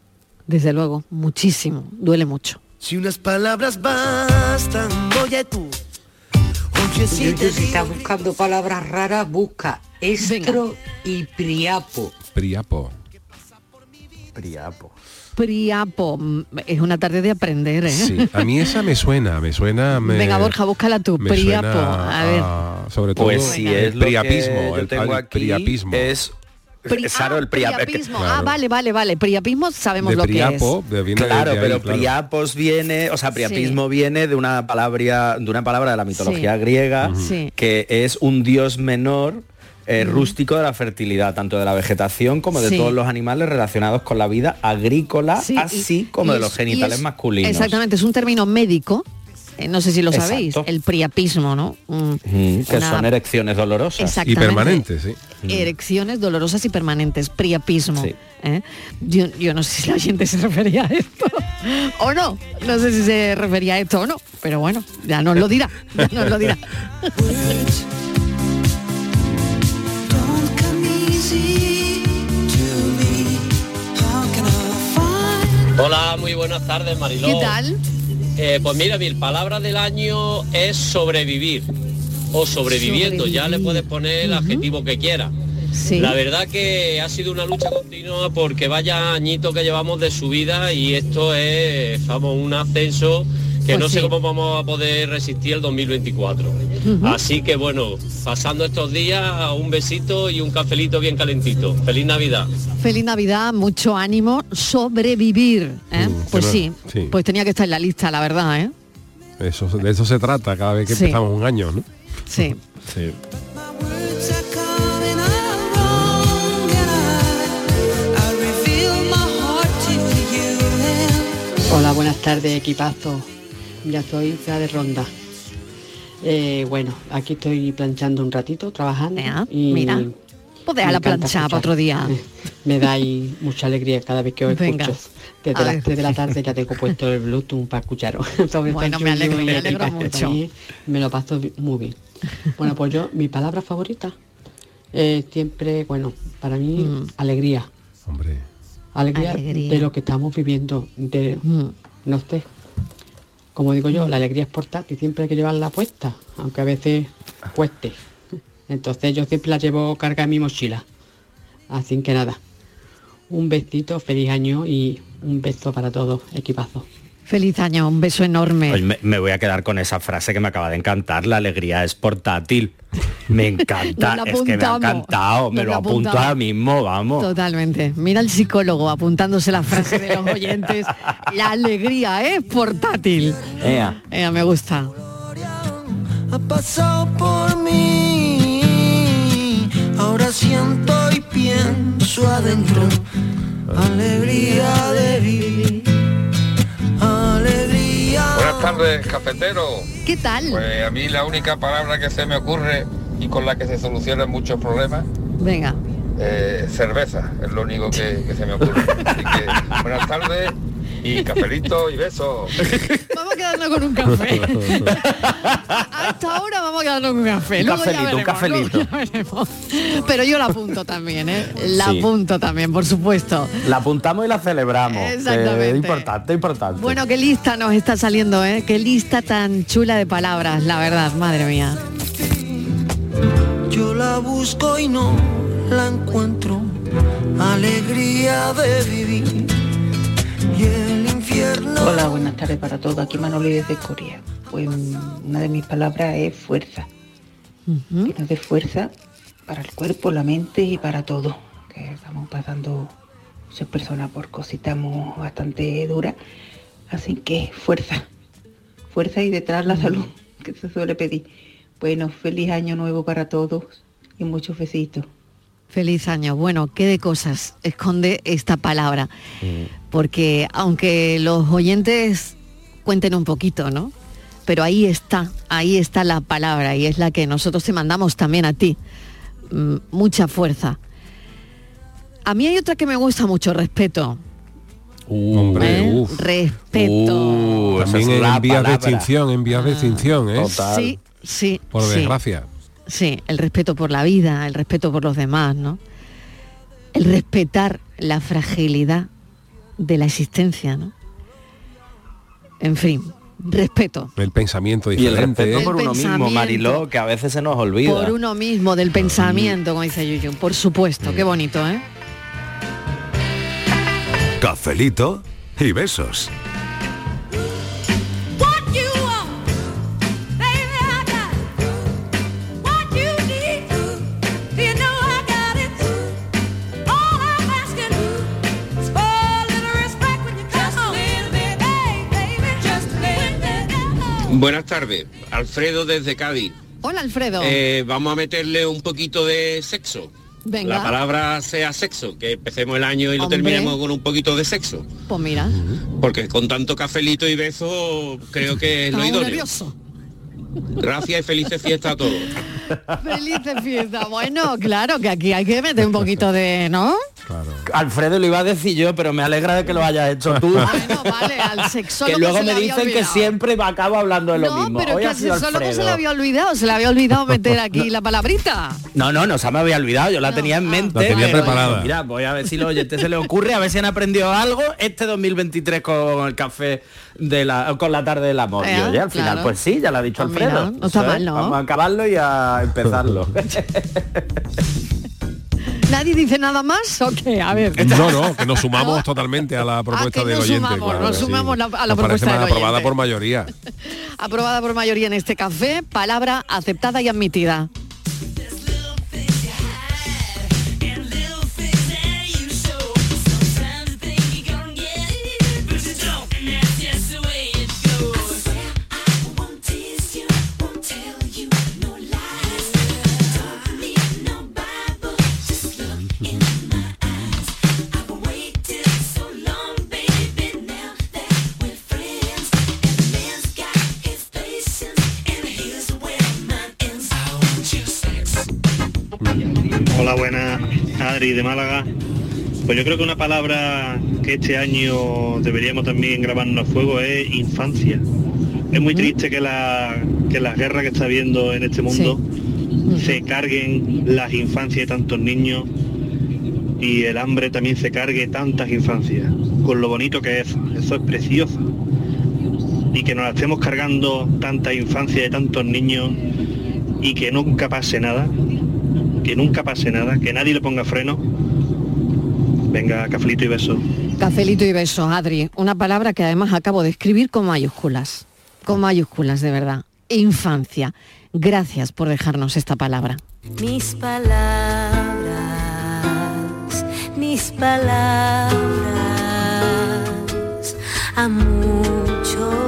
Desde luego, muchísimo. Duele mucho. Si unas palabras bastan, oye tú. Oye, si estás buscando palabras raras, busca estro y priapo. Priapo. Priapo. Priapo. Es una tarde de aprender, ¿eh? Sí, a mí esa me suena, me suena... Me, Venga, Borja, búscala tú. me Priapo. suena A ver. sobre todo Pues si el es lo que priapismo, yo el, tengo el aquí, priapismo. es Pri- claro, ah, el priap- priapismo. Claro. Ah, vale, vale, vale. Priapismo sabemos de lo priapo, que viene de- Claro, de ahí, pero claro. priapos viene, o sea, priapismo viene de una palabra de una palabra de la mitología Sí. griega que es un dios menor eh, rústico de la fertilidad, tanto de la vegetación como de Sí. todos los animales relacionados con la vida agrícola, y- así como y de los es- genitales es- masculinos. Exactamente, es un término médico. eh, no sé si lo sabéis, Exacto. el priapismo, ¿no? Mm, que una- son erecciones dolorosas. Y permanentes, sí. erecciones dolorosas y permanentes, priapismo. Sí. ¿eh? Yo, yo no sé si la oyente se refería a esto o no. No sé si se refería a esto o no, pero bueno, ya nos lo dirá. ya nos lo dirá. Hola, muy buenas tardes, Mariló. ¿Qué tal? Eh, pues mira, mi palabra del año es sobrevivir o sobreviviendo. Ya le puedes poner el adjetivo que quieras. Sí. La verdad que ha sido una lucha continua porque vaya añito que llevamos de subida y esto es, vamos, un ascenso que Pues no sé cómo vamos a poder resistir el 2024. Ujú. Así que bueno, pasando estos días, un besito y un cafelito bien calentito. Feliz Navidad. Feliz Navidad, mucho ánimo, sobrevivir. ¿eh? Mm, pues sí, sí. pues tenía que estar en la lista, la verdad, ¿eh? Eso, de eso se trata cada vez que Sí. empezamos un año, ¿no? Sí. Sí. Hola, buenas tardes, equipazo. Ya estoy ya de ronda. Eh, bueno, aquí estoy planchando un ratito, trabajando. y mira. Pues deja la plancha para otro día. Me da ahí mucha alegría cada vez que os Venga. escucho. A Desde ver. las 3 de la tarde ya tengo puesto el Bluetooth para escucharos. Sobre Bueno, todo me alegro, y me alegro mucho. Me lo paso muy bien. Bueno, pues yo, mi palabra favorita es siempre, bueno, para mí, Mm. alegría. Hombre. Alegría, Alegría. de lo que estamos viviendo, de, Mm. no sé, como digo yo, la alegría es portátil, siempre hay que llevarla puesta, aunque a veces cueste. Entonces yo siempre la llevo carga en mi mochila. Así que nada, un besito, feliz año y un beso para todos, equipazo. Feliz año, un beso enorme. Hoy me, me voy a quedar con esa frase que me acaba de encantar, la alegría es portátil. Me encanta, es que me ha encantado, me lo apunto ahora mismo, vamos. Totalmente. Mira el psicólogo apuntándose la frase de los oyentes. La alegría es portátil. Ea. Ea, me gusta. Ha pasado por ahora siento y pienso adentro. Alegría de vivir. Buenas tardes, cafetero. ¿Qué tal? Pues a mí la única palabra que se me ocurre y con la que se solucionan muchos problemas, Venga. eh, cerveza, es lo único que, que se me ocurre. Así que buenas tardes y cafelito y besos. Vamos a quedarnos con un café. A esta hora vamos a quedarnos con un café. Un Luego ya cafelito, un cafelito. luego. Pero yo la apunto también, ¿eh? La Sí. apunto también, por supuesto. La apuntamos y la celebramos. Exactamente. Eh, importante, importante. Bueno, qué lista nos está saliendo, ¿eh? Qué lista tan chula de palabras, la verdad, madre mía. Yo la busco y no la encuentro. Alegría de vivir. Hola, buenas tardes para todos. Aquí Manoli desde Corea. Pues una de mis palabras es fuerza. Que nos dé fuerza para el cuerpo, la mente y para todo. Que estamos pasando muchas personas por cositas bastante duras. Así que fuerza. Fuerza y detrás la salud, que se suele pedir. Bueno, feliz año nuevo para todos y muchos besitos. Feliz año. Bueno, qué de cosas esconde esta palabra. Porque aunque los oyentes cuenten un poquito, ¿no? Pero ahí está, ahí está la palabra y es la que nosotros te mandamos también a ti. Mm, mucha fuerza. A mí hay otra que me gusta mucho, respeto. Hombre, ¿eh? uf. Respeto. Uh, También es en vías de extinción, en vías de extinción, ¿eh? Sí, sí. Por sí. desgracia. Sí, el respeto por la vida, el respeto por los demás, ¿no? El respetar la fragilidad de la existencia, ¿no? En fin, respeto El pensamiento Y el diferente. respeto ¿eh? por El uno mismo. Mariló, que a veces se nos olvida. por uno mismo, del pensamiento, como dice Yuyu. Por supuesto, qué bonito, ¿eh? Cafelito y besos. Buenas tardes, Alfredo desde Cádiz. Hola, Alfredo. Eh, vamos a meterle un poquito de sexo. Venga. La palabra sea sexo, que empecemos el año y lo terminemos con un poquito de sexo. Pues mira, Porque con tanto cafelito y beso creo que es lo idóneo. Gracias y felices fiestas a todos. Felices fiestas. Bueno, claro que aquí hay que meter un poquito de, ¿no? Alfredo lo iba a decir yo, pero me alegra de que lo hayas hecho tú. Vale, al sexólogo que luego se le me dicen que siempre me acabo hablando de lo No, mismo. pero Hoy que al sexólogo se le había olvidado, se le había olvidado meter aquí la palabrita. No, no, no se me había olvidado, yo la Ah, tenía en mente. La tenía pero preparada. Mira, voy a ver si los oyentes se les ocurre, a ver si han aprendido algo este 2023 con el café de la con la tarde del amor. Eh, Y oye, al final, pues sí, ya lo ha dicho Pues Vamos a acabarlo y a empezarlo. ¿Nadie dice nada más o qué? A ver. No, no, que nos sumamos totalmente a la propuesta que del nos oyente. sumamos, claro nos que sí. sumamos la- a la Nos propuesta del aprobada oyente. por mayoría. Aprobada por mayoría en este café, palabra aceptada y admitida. Adri de Málaga. Pues yo creo que una palabra que este año deberíamos también grabarnos a fuego es infancia. Es muy triste que, la, que las guerras que está habiendo en este mundo se carguen las infancias de tantos niños y el hambre también se cargue tantas infancias, con lo bonito que es. Eso es precioso. Y que nos la estemos cargando tanta infancia de tantos niños y que nunca pase nada, que nunca pase nada, que nadie le ponga freno. Venga, cafelito y beso. Cafelito y besos, Adri. Una palabra que además acabo de escribir con mayúsculas. Con mayúsculas, de verdad. Infancia. Gracias por dejarnos esta palabra. Mis palabras, mis palabras, a muchos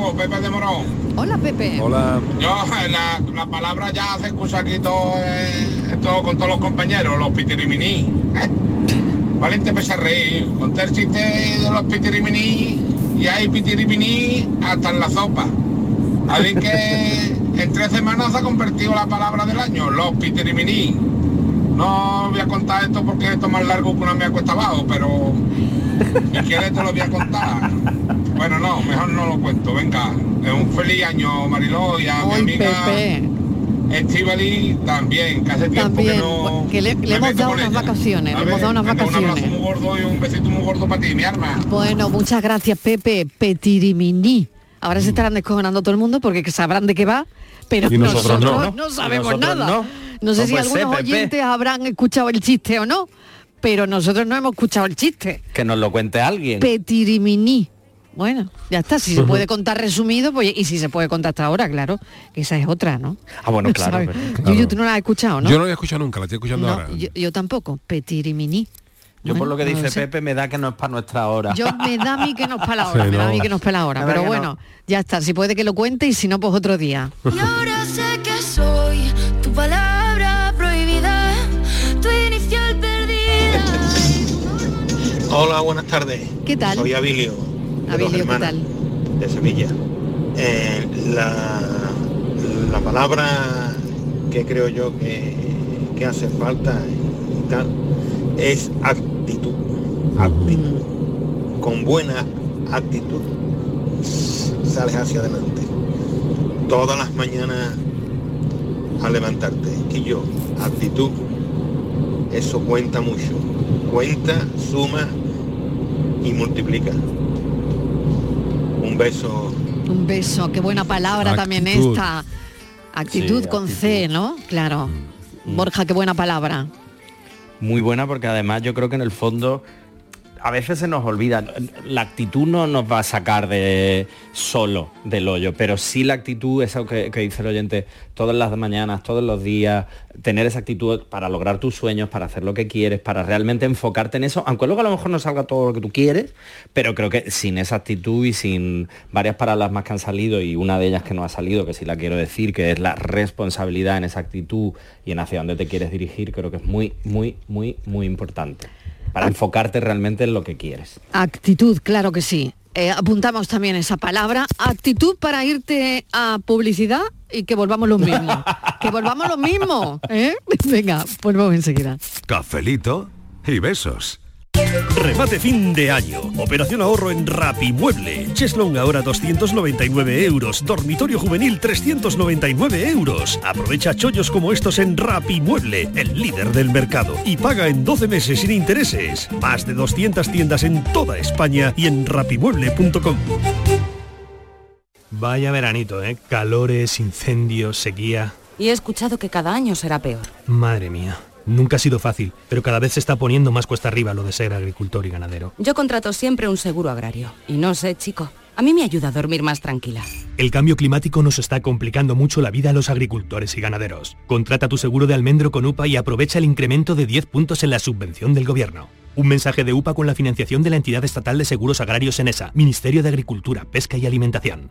equipo, Pepe de Morón. Hola, Pepe. Hola. Yo, la, la palabra ya se escucha aquí todo, eh, todo con todos los compañeros, los pitirimini. ¿eh? Valiente pese a reír. Conté el chiste de los pitirimini y hay pitirimini hasta en la sopa. Así que en tres semanas se ha convertido la palabra del año, los pitirimini. No voy a contar esto porque esto es más largo que una me cuesta abajo, pero si quieres te lo voy a contar. Bueno, no, mejor no lo cuento. Venga, es un feliz año, Mariló, y a mi Uy, amiga Pepe. Estivali también, que hace tiempo que También, no... que le, le me hemos dado unas ella. vacaciones, le hemos dado unas venga, Un abrazo vacaciones. muy gordo y un besito muy gordo para ti, mi arma. Bueno, muchas gracias, Pepe. Petirimini. Ahora se estarán descojonando todo el mundo porque sabrán de qué va, pero Y nosotros nosotros no. no, sabemos nosotros nada. no. No, sé No si ser, algunos Pepe. oyentes habrán escuchado el chiste o no, pero nosotros no hemos escuchado el chiste. Que nos lo cuente alguien. Petirimini. Bueno, ya está. Si se puede contar resumido, pues y si se puede contar hasta ahora, claro, que esa es otra, ¿no? Ah, bueno, claro. Yuyu, tú no la has escuchado, ¿no? Yo no lo había escuchado nunca, la estoy escuchando No, ahora. yo, yo tampoco. Petirimini. Yo por lo que no dice sé. Pepe me da que no es para nuestra hora. Yo me da a mí que nos para la hora, Sí, me da a no. mí que nos para la hora. Me Pero bueno, ya está. Si puede que lo cuente y si no, pues otro día. Y ahora sé que soy tu palabra prohibida, tu inicial perdida. Hola, buenas tardes. ¿Qué tal? Soy Abilio, de de Sevilla. Eh, la, la palabra que creo yo que, que hace falta y tal es actitud. Actitud. Con buena actitud sales hacia adelante. Todas las mañanas al levantarte. Y yo, actitud, eso cuenta mucho. Cuenta, suma y multiplica. Un beso. Un beso, qué buena palabra también esta. Actitud Sí, con C, ¿no? Claro. Borja, qué buena palabra. Muy buena porque además yo creo que en el fondo a veces se nos olvida, la actitud no nos va a sacar de solo del hoyo, pero sí la actitud, eso que, que dice el oyente, todas las mañanas, todos los días, tener esa actitud para lograr tus sueños, para hacer lo que quieres, para realmente enfocarte en eso, aunque luego a lo mejor no salga todo lo que tú quieres, pero creo que sin esa actitud y sin varias palabras más que han salido y una de ellas que no ha salido, que sí la quiero decir, que es la responsabilidad en esa actitud y en hacia dónde te quieres dirigir, creo que es muy, muy, muy, muy importante para enfocarte realmente en lo que quieres. Actitud, claro que sí. Eh, apuntamos también esa palabra. Actitud para irte a publicidad y que volvamos los mismos. que volvamos los mismos. ¿eh? Venga, volvemos enseguida. Cafelito y besos. Remate fin de año. Operación ahorro en Rapimueble. Cheslong ahora 299 euros. Dormitorio juvenil 399 euros. Aprovecha chollos como estos en Rapimueble, el líder del mercado. Y paga en 12 meses sin intereses. Más de 200 tiendas en toda España y en rapimueble.com. Vaya veranito, ¿eh? Calores, incendios, sequía. Y he escuchado que cada año será peor. Madre mía. Nunca ha sido fácil, pero cada vez se está poniendo más cuesta arriba lo de ser agricultor y ganadero. Yo contrato siempre un seguro agrario. Y no sé, chico, a mí me ayuda a dormir más tranquila. El cambio climático nos está complicando mucho la vida a los agricultores y ganaderos. Contrata tu seguro de almendro con UPA y aprovecha el incremento de 10 puntos en la subvención del gobierno. Un mensaje de UPA con la financiación de la entidad estatal de seguros agrarios en ESA, Ministerio de Agricultura, Pesca y Alimentación.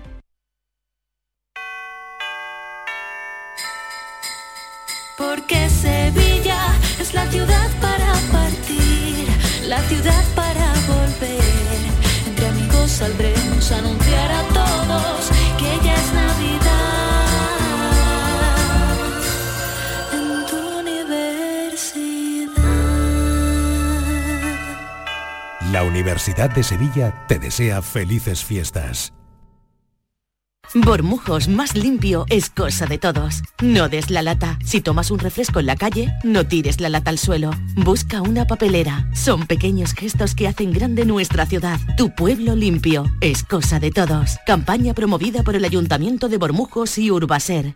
Saldremos a anunciar a todos que ya es Navidad. En tu universidad. La Universidad de Sevilla te desea felices fiestas. Bormujos más limpio es cosa de todos. No des la lata. Si tomas un refresco en la calle, no tires la lata al suelo. Busca una papelera. Son pequeños gestos que hacen grande nuestra ciudad. Tu pueblo limpio es cosa de todos. Campaña promovida por el Ayuntamiento de Bormujos y Urbaser.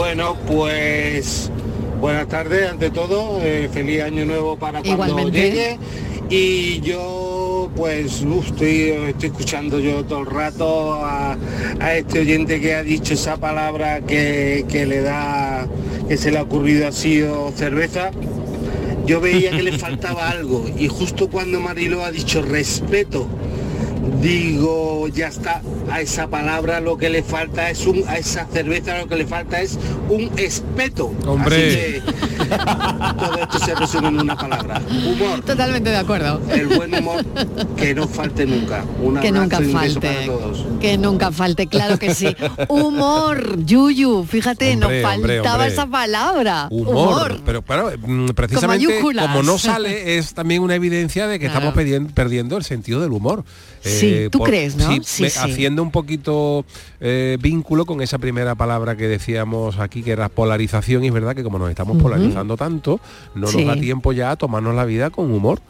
Bueno, pues buenas tardes ante todo, eh, feliz año nuevo para cuando Igualmente. llegue y yo pues uf, estoy, estoy escuchando yo todo el rato a, a este oyente que ha dicho esa palabra que, que le da, que se le ha ocurrido ha sido cerveza. Yo veía que le faltaba algo y justo cuando Marilo ha dicho respeto, digo, ya está, a esa palabra lo que le falta es un, a esa cerveza lo que le falta es un espeto. Hombre. Así que todo esto se resume en una palabra. Humor. Totalmente de acuerdo. El buen humor que no falte nunca. Un Que nunca falte. para todos. Que nunca falte, claro que sí. Humor, Yuyu, fíjate, Hombre, nos faltaba hombre. esa palabra. Humor, pero claro, mm, precisamente como no sale es también una evidencia de que Claro. estamos perdiendo, perdiendo el sentido del humor. Eh, Sí, ¿tú crees, no? Sí, Sí, me- sí. haciendo un poquito eh, vínculo con esa primera palabra que decíamos aquí, que era polarización, y es verdad que como nos estamos Ujú. Tanto, no Sí. nos da tiempo ya a tomarnos la vida con humor.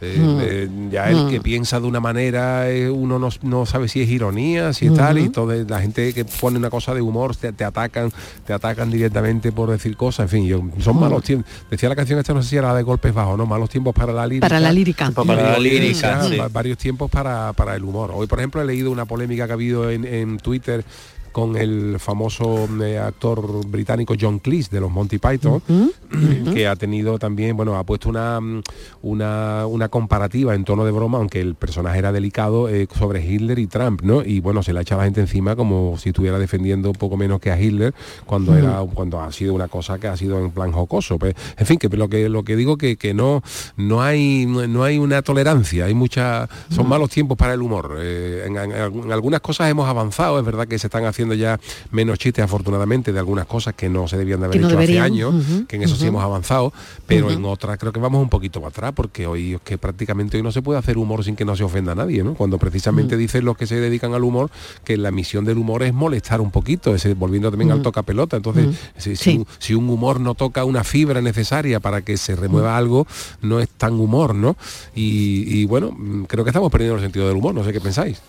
Eh, Mm. eh, ya el Mm. que piensa de una manera, eh, uno no, no sabe si es ironía, si es tal, y Ujú. todo, la gente que pone una cosa de humor te, te atacan, te atacan directamente por decir cosas, en fin, yo, son Mm. malos tiempos. Decía la canción esta, no sé si era la de golpes bajos, ¿no? Malos tiempos para la lírica. Para la lírica. Para la lírica, sí. varios tiempos para, para el humor. Hoy, por ejemplo, he leído una polémica que ha habido en, en Twitter con el famoso eh, actor británico John Cleese de los Monty Python, que ha tenido también, bueno, ha puesto una, mm, una, una comparativa en tono de broma, aunque el personaje era delicado, eh, sobre Hitler y Trump, ¿no? Y bueno, se le ha echado la gente encima como si estuviera defendiendo poco menos que a Hitler, cuando Mm. era cuando ha sido una cosa que ha sido en plan jocoso. Pues, en fin, que lo que lo que digo que, que no, no hay no hay una tolerancia, hay mucha. son Mm. malos tiempos para el humor. Eh, en, en- en algunas cosas hemos avanzado, es verdad que se están haciendo ya menos chistes afortunadamente de algunas cosas que no se debían de haber no hecho deberían, hace años, que en eso sí hemos avanzado, pero en otras creo que vamos un poquito para atrás, porque hoy es que prácticamente hoy no se puede hacer humor sin que no se ofenda a nadie, ¿no? Cuando precisamente Mm. dicen los que se dedican al humor que la misión del humor es molestar un poquito, ese, volviendo también al Mm. toca pelota. Entonces, Mm. si, si un, si un humor no toca una fibra necesaria para que se remueva algo, no es tan humor, ¿no? Y, y bueno, creo que estamos perdiendo el sentido del humor, no sé qué pensáis.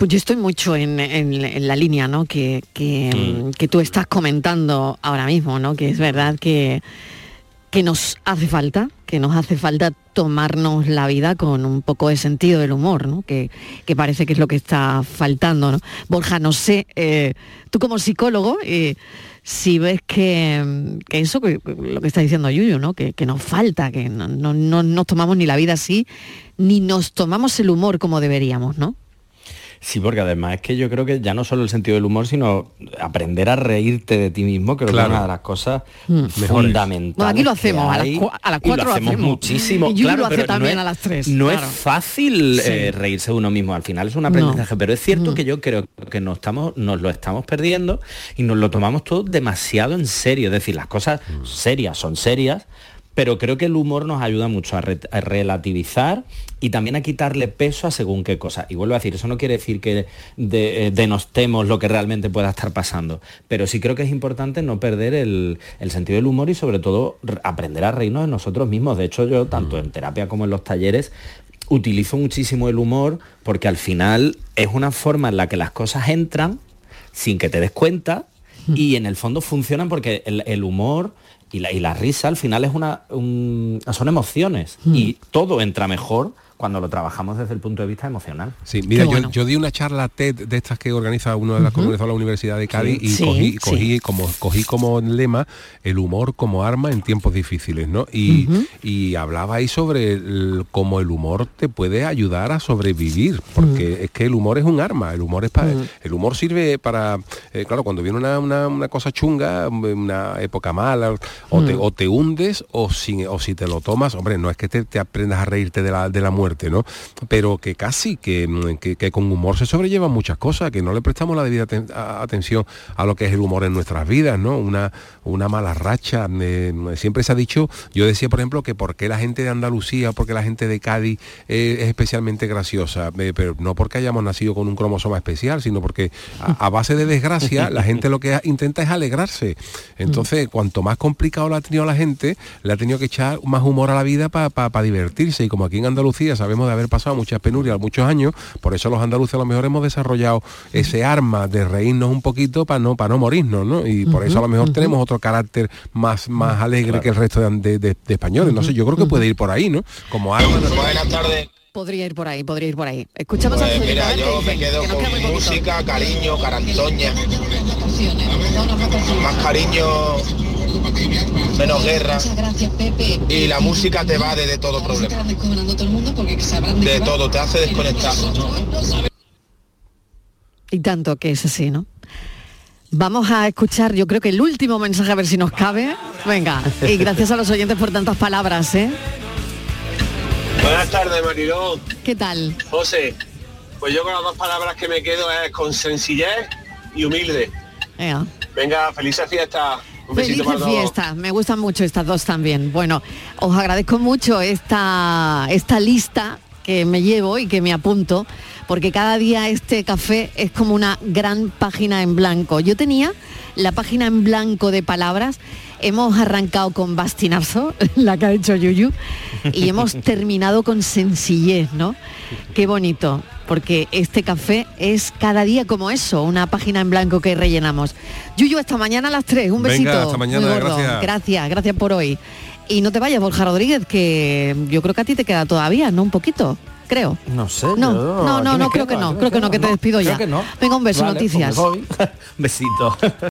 Pues yo estoy mucho en, en- en la línea ¿no? que, que, mm, que tú estás comentando ahora mismo, ¿no? que es verdad que, que nos hace falta, que nos hace falta tomarnos la vida con un poco de sentido del humor, ¿no? que, que parece que es lo que está faltando. ¿no? Borja, no sé, eh, tú como psicólogo, eh, si ves que, que eso, que lo que está diciendo Yuyu, ¿no? que, que nos falta, que no, no, no nos tomamos ni la vida así, ni nos tomamos el humor como deberíamos, ¿no? Sí, porque además es que yo creo que ya no solo el sentido del humor, sino aprender a reírte de ti mismo, creo Claro. que es una de las cosas Mm. fundamentales. Bueno, aquí lo hacemos, a las a las y cuatro lo hacemos hacemos. muchísimo. Y Yuyu claro, lo hace pero también no a es- las tres, No claro. es fácil Sí. eh, reírse de uno mismo, al final es un aprendizaje, pero es cierto que yo creo que nos, estamos, nos lo estamos perdiendo y nos lo tomamos todo demasiado en serio. Es decir, las cosas serias son serias, pero creo que el humor nos ayuda mucho a, re- a relativizar y también a quitarle peso a según qué cosa. Y vuelvo a decir, eso no quiere decir que de- eh, denostemos lo que realmente pueda estar pasando, pero sí creo que es importante no perder el, el sentido del humor y sobre todo re- aprender a reírnos de nosotros mismos. De hecho, yo tanto en terapia como en los talleres utilizo muchísimo el humor porque al final es una forma en la que las cosas entran sin que te des cuenta y en el fondo funcionan porque el, el humor y la, y la risa al final es una un- son emociones. Y todo entra mejor cuando lo trabajamos desde el punto de vista emocional. Sí, mira, yo, yo di una charla TED de estas que organiza una de las que organizó la Universidad de Cádiz y Sí, cogí, sí. cogí como cogí como lema el humor como arma en tiempos difíciles, ¿no? Y, y hablaba ahí sobre el- cómo el humor te puede ayudar a sobrevivir, porque es que el humor es un arma, el humor es para, el humor sirve para, eh, claro, cuando viene una, una- una cosa chunga, una época mala, o, te, Mm. o te hundes o si, o si te lo tomas, hombre, no es que te, te aprendas a reírte de la, de la muerte, Pero que casi, que, mm, con humor se sobrellevan muchas cosas, que no le prestamos la debida atención a lo que es el humor en nuestras vidas, ¿no? Una, una mala racha. eh, siempre se ha dicho, yo decía, por ejemplo, que por qué la gente de Andalucía, porque la gente de Cádiz eh, es especialmente graciosa, eh, pero no porque hayamos nacido con un cromosoma especial, sino porque a, base de desgracia la gente lo que intenta es alegrarse. Entonces, cuanto más complicado lo ha tenido la gente, le ha tenido que echar más humor a la vida para divertirse. Y como aquí en Andalucía sabemos de haber pasado muchas penurias, muchos años, por eso los andaluces a lo mejor hemos desarrollado ese arma de reírnos un poquito para no, para no morirnos, ¿no? Y por eso a lo mejor tenemos otro carácter más, más alegre que el resto de, de- de- de españoles. No sé, yo creo que puede ir por ahí, ¿no? Como arma. Buenas tardes. Podría ir por ahí, podría ir por ahí. Escuchamos a Pues mira, a qué yo me quedo que con poquito. música, cariño, carantoña. Más cariño, menos guerra. Y la música te va de, de todo problema. De todo, te hace desconectar. Y tanto que es así, ¿no? Vamos a escuchar, yo creo que el último mensaje, a ver si nos cabe. Venga, y gracias a los oyentes por tantas palabras, ¿eh? Buenas tardes, Mariló. ¿Qué tal? José, pues yo con las dos palabras que me quedo es con sencillez y humilde. Venga. Venga, felices fiestas. Felices fiestas, me gustan mucho estas dos también. Bueno, os agradezco mucho esta, esta lista que me llevo y que me apunto, porque cada día este café es como una gran página en blanco. Yo tenía la página en blanco de palabras, hemos arrancado con bastinazo, la que ha hecho Yuyu, y hemos terminado con sencillez, ¿no? Qué bonito, porque este café es cada día como eso, una página en blanco que rellenamos. Yuyu, hasta mañana a las 3, un Venga, besito. hasta mañana, gracias. Gracias, gracias por hoy. Y no te vayas, Borja Rodríguez, que yo creo que a ti te queda todavía, ¿no? Un poquito, creo. No sé. No, yo- no, no, creo que no, creo que no, que te despido ya. que no. Venga, un beso, Vale, pues noticias. voy. Besito.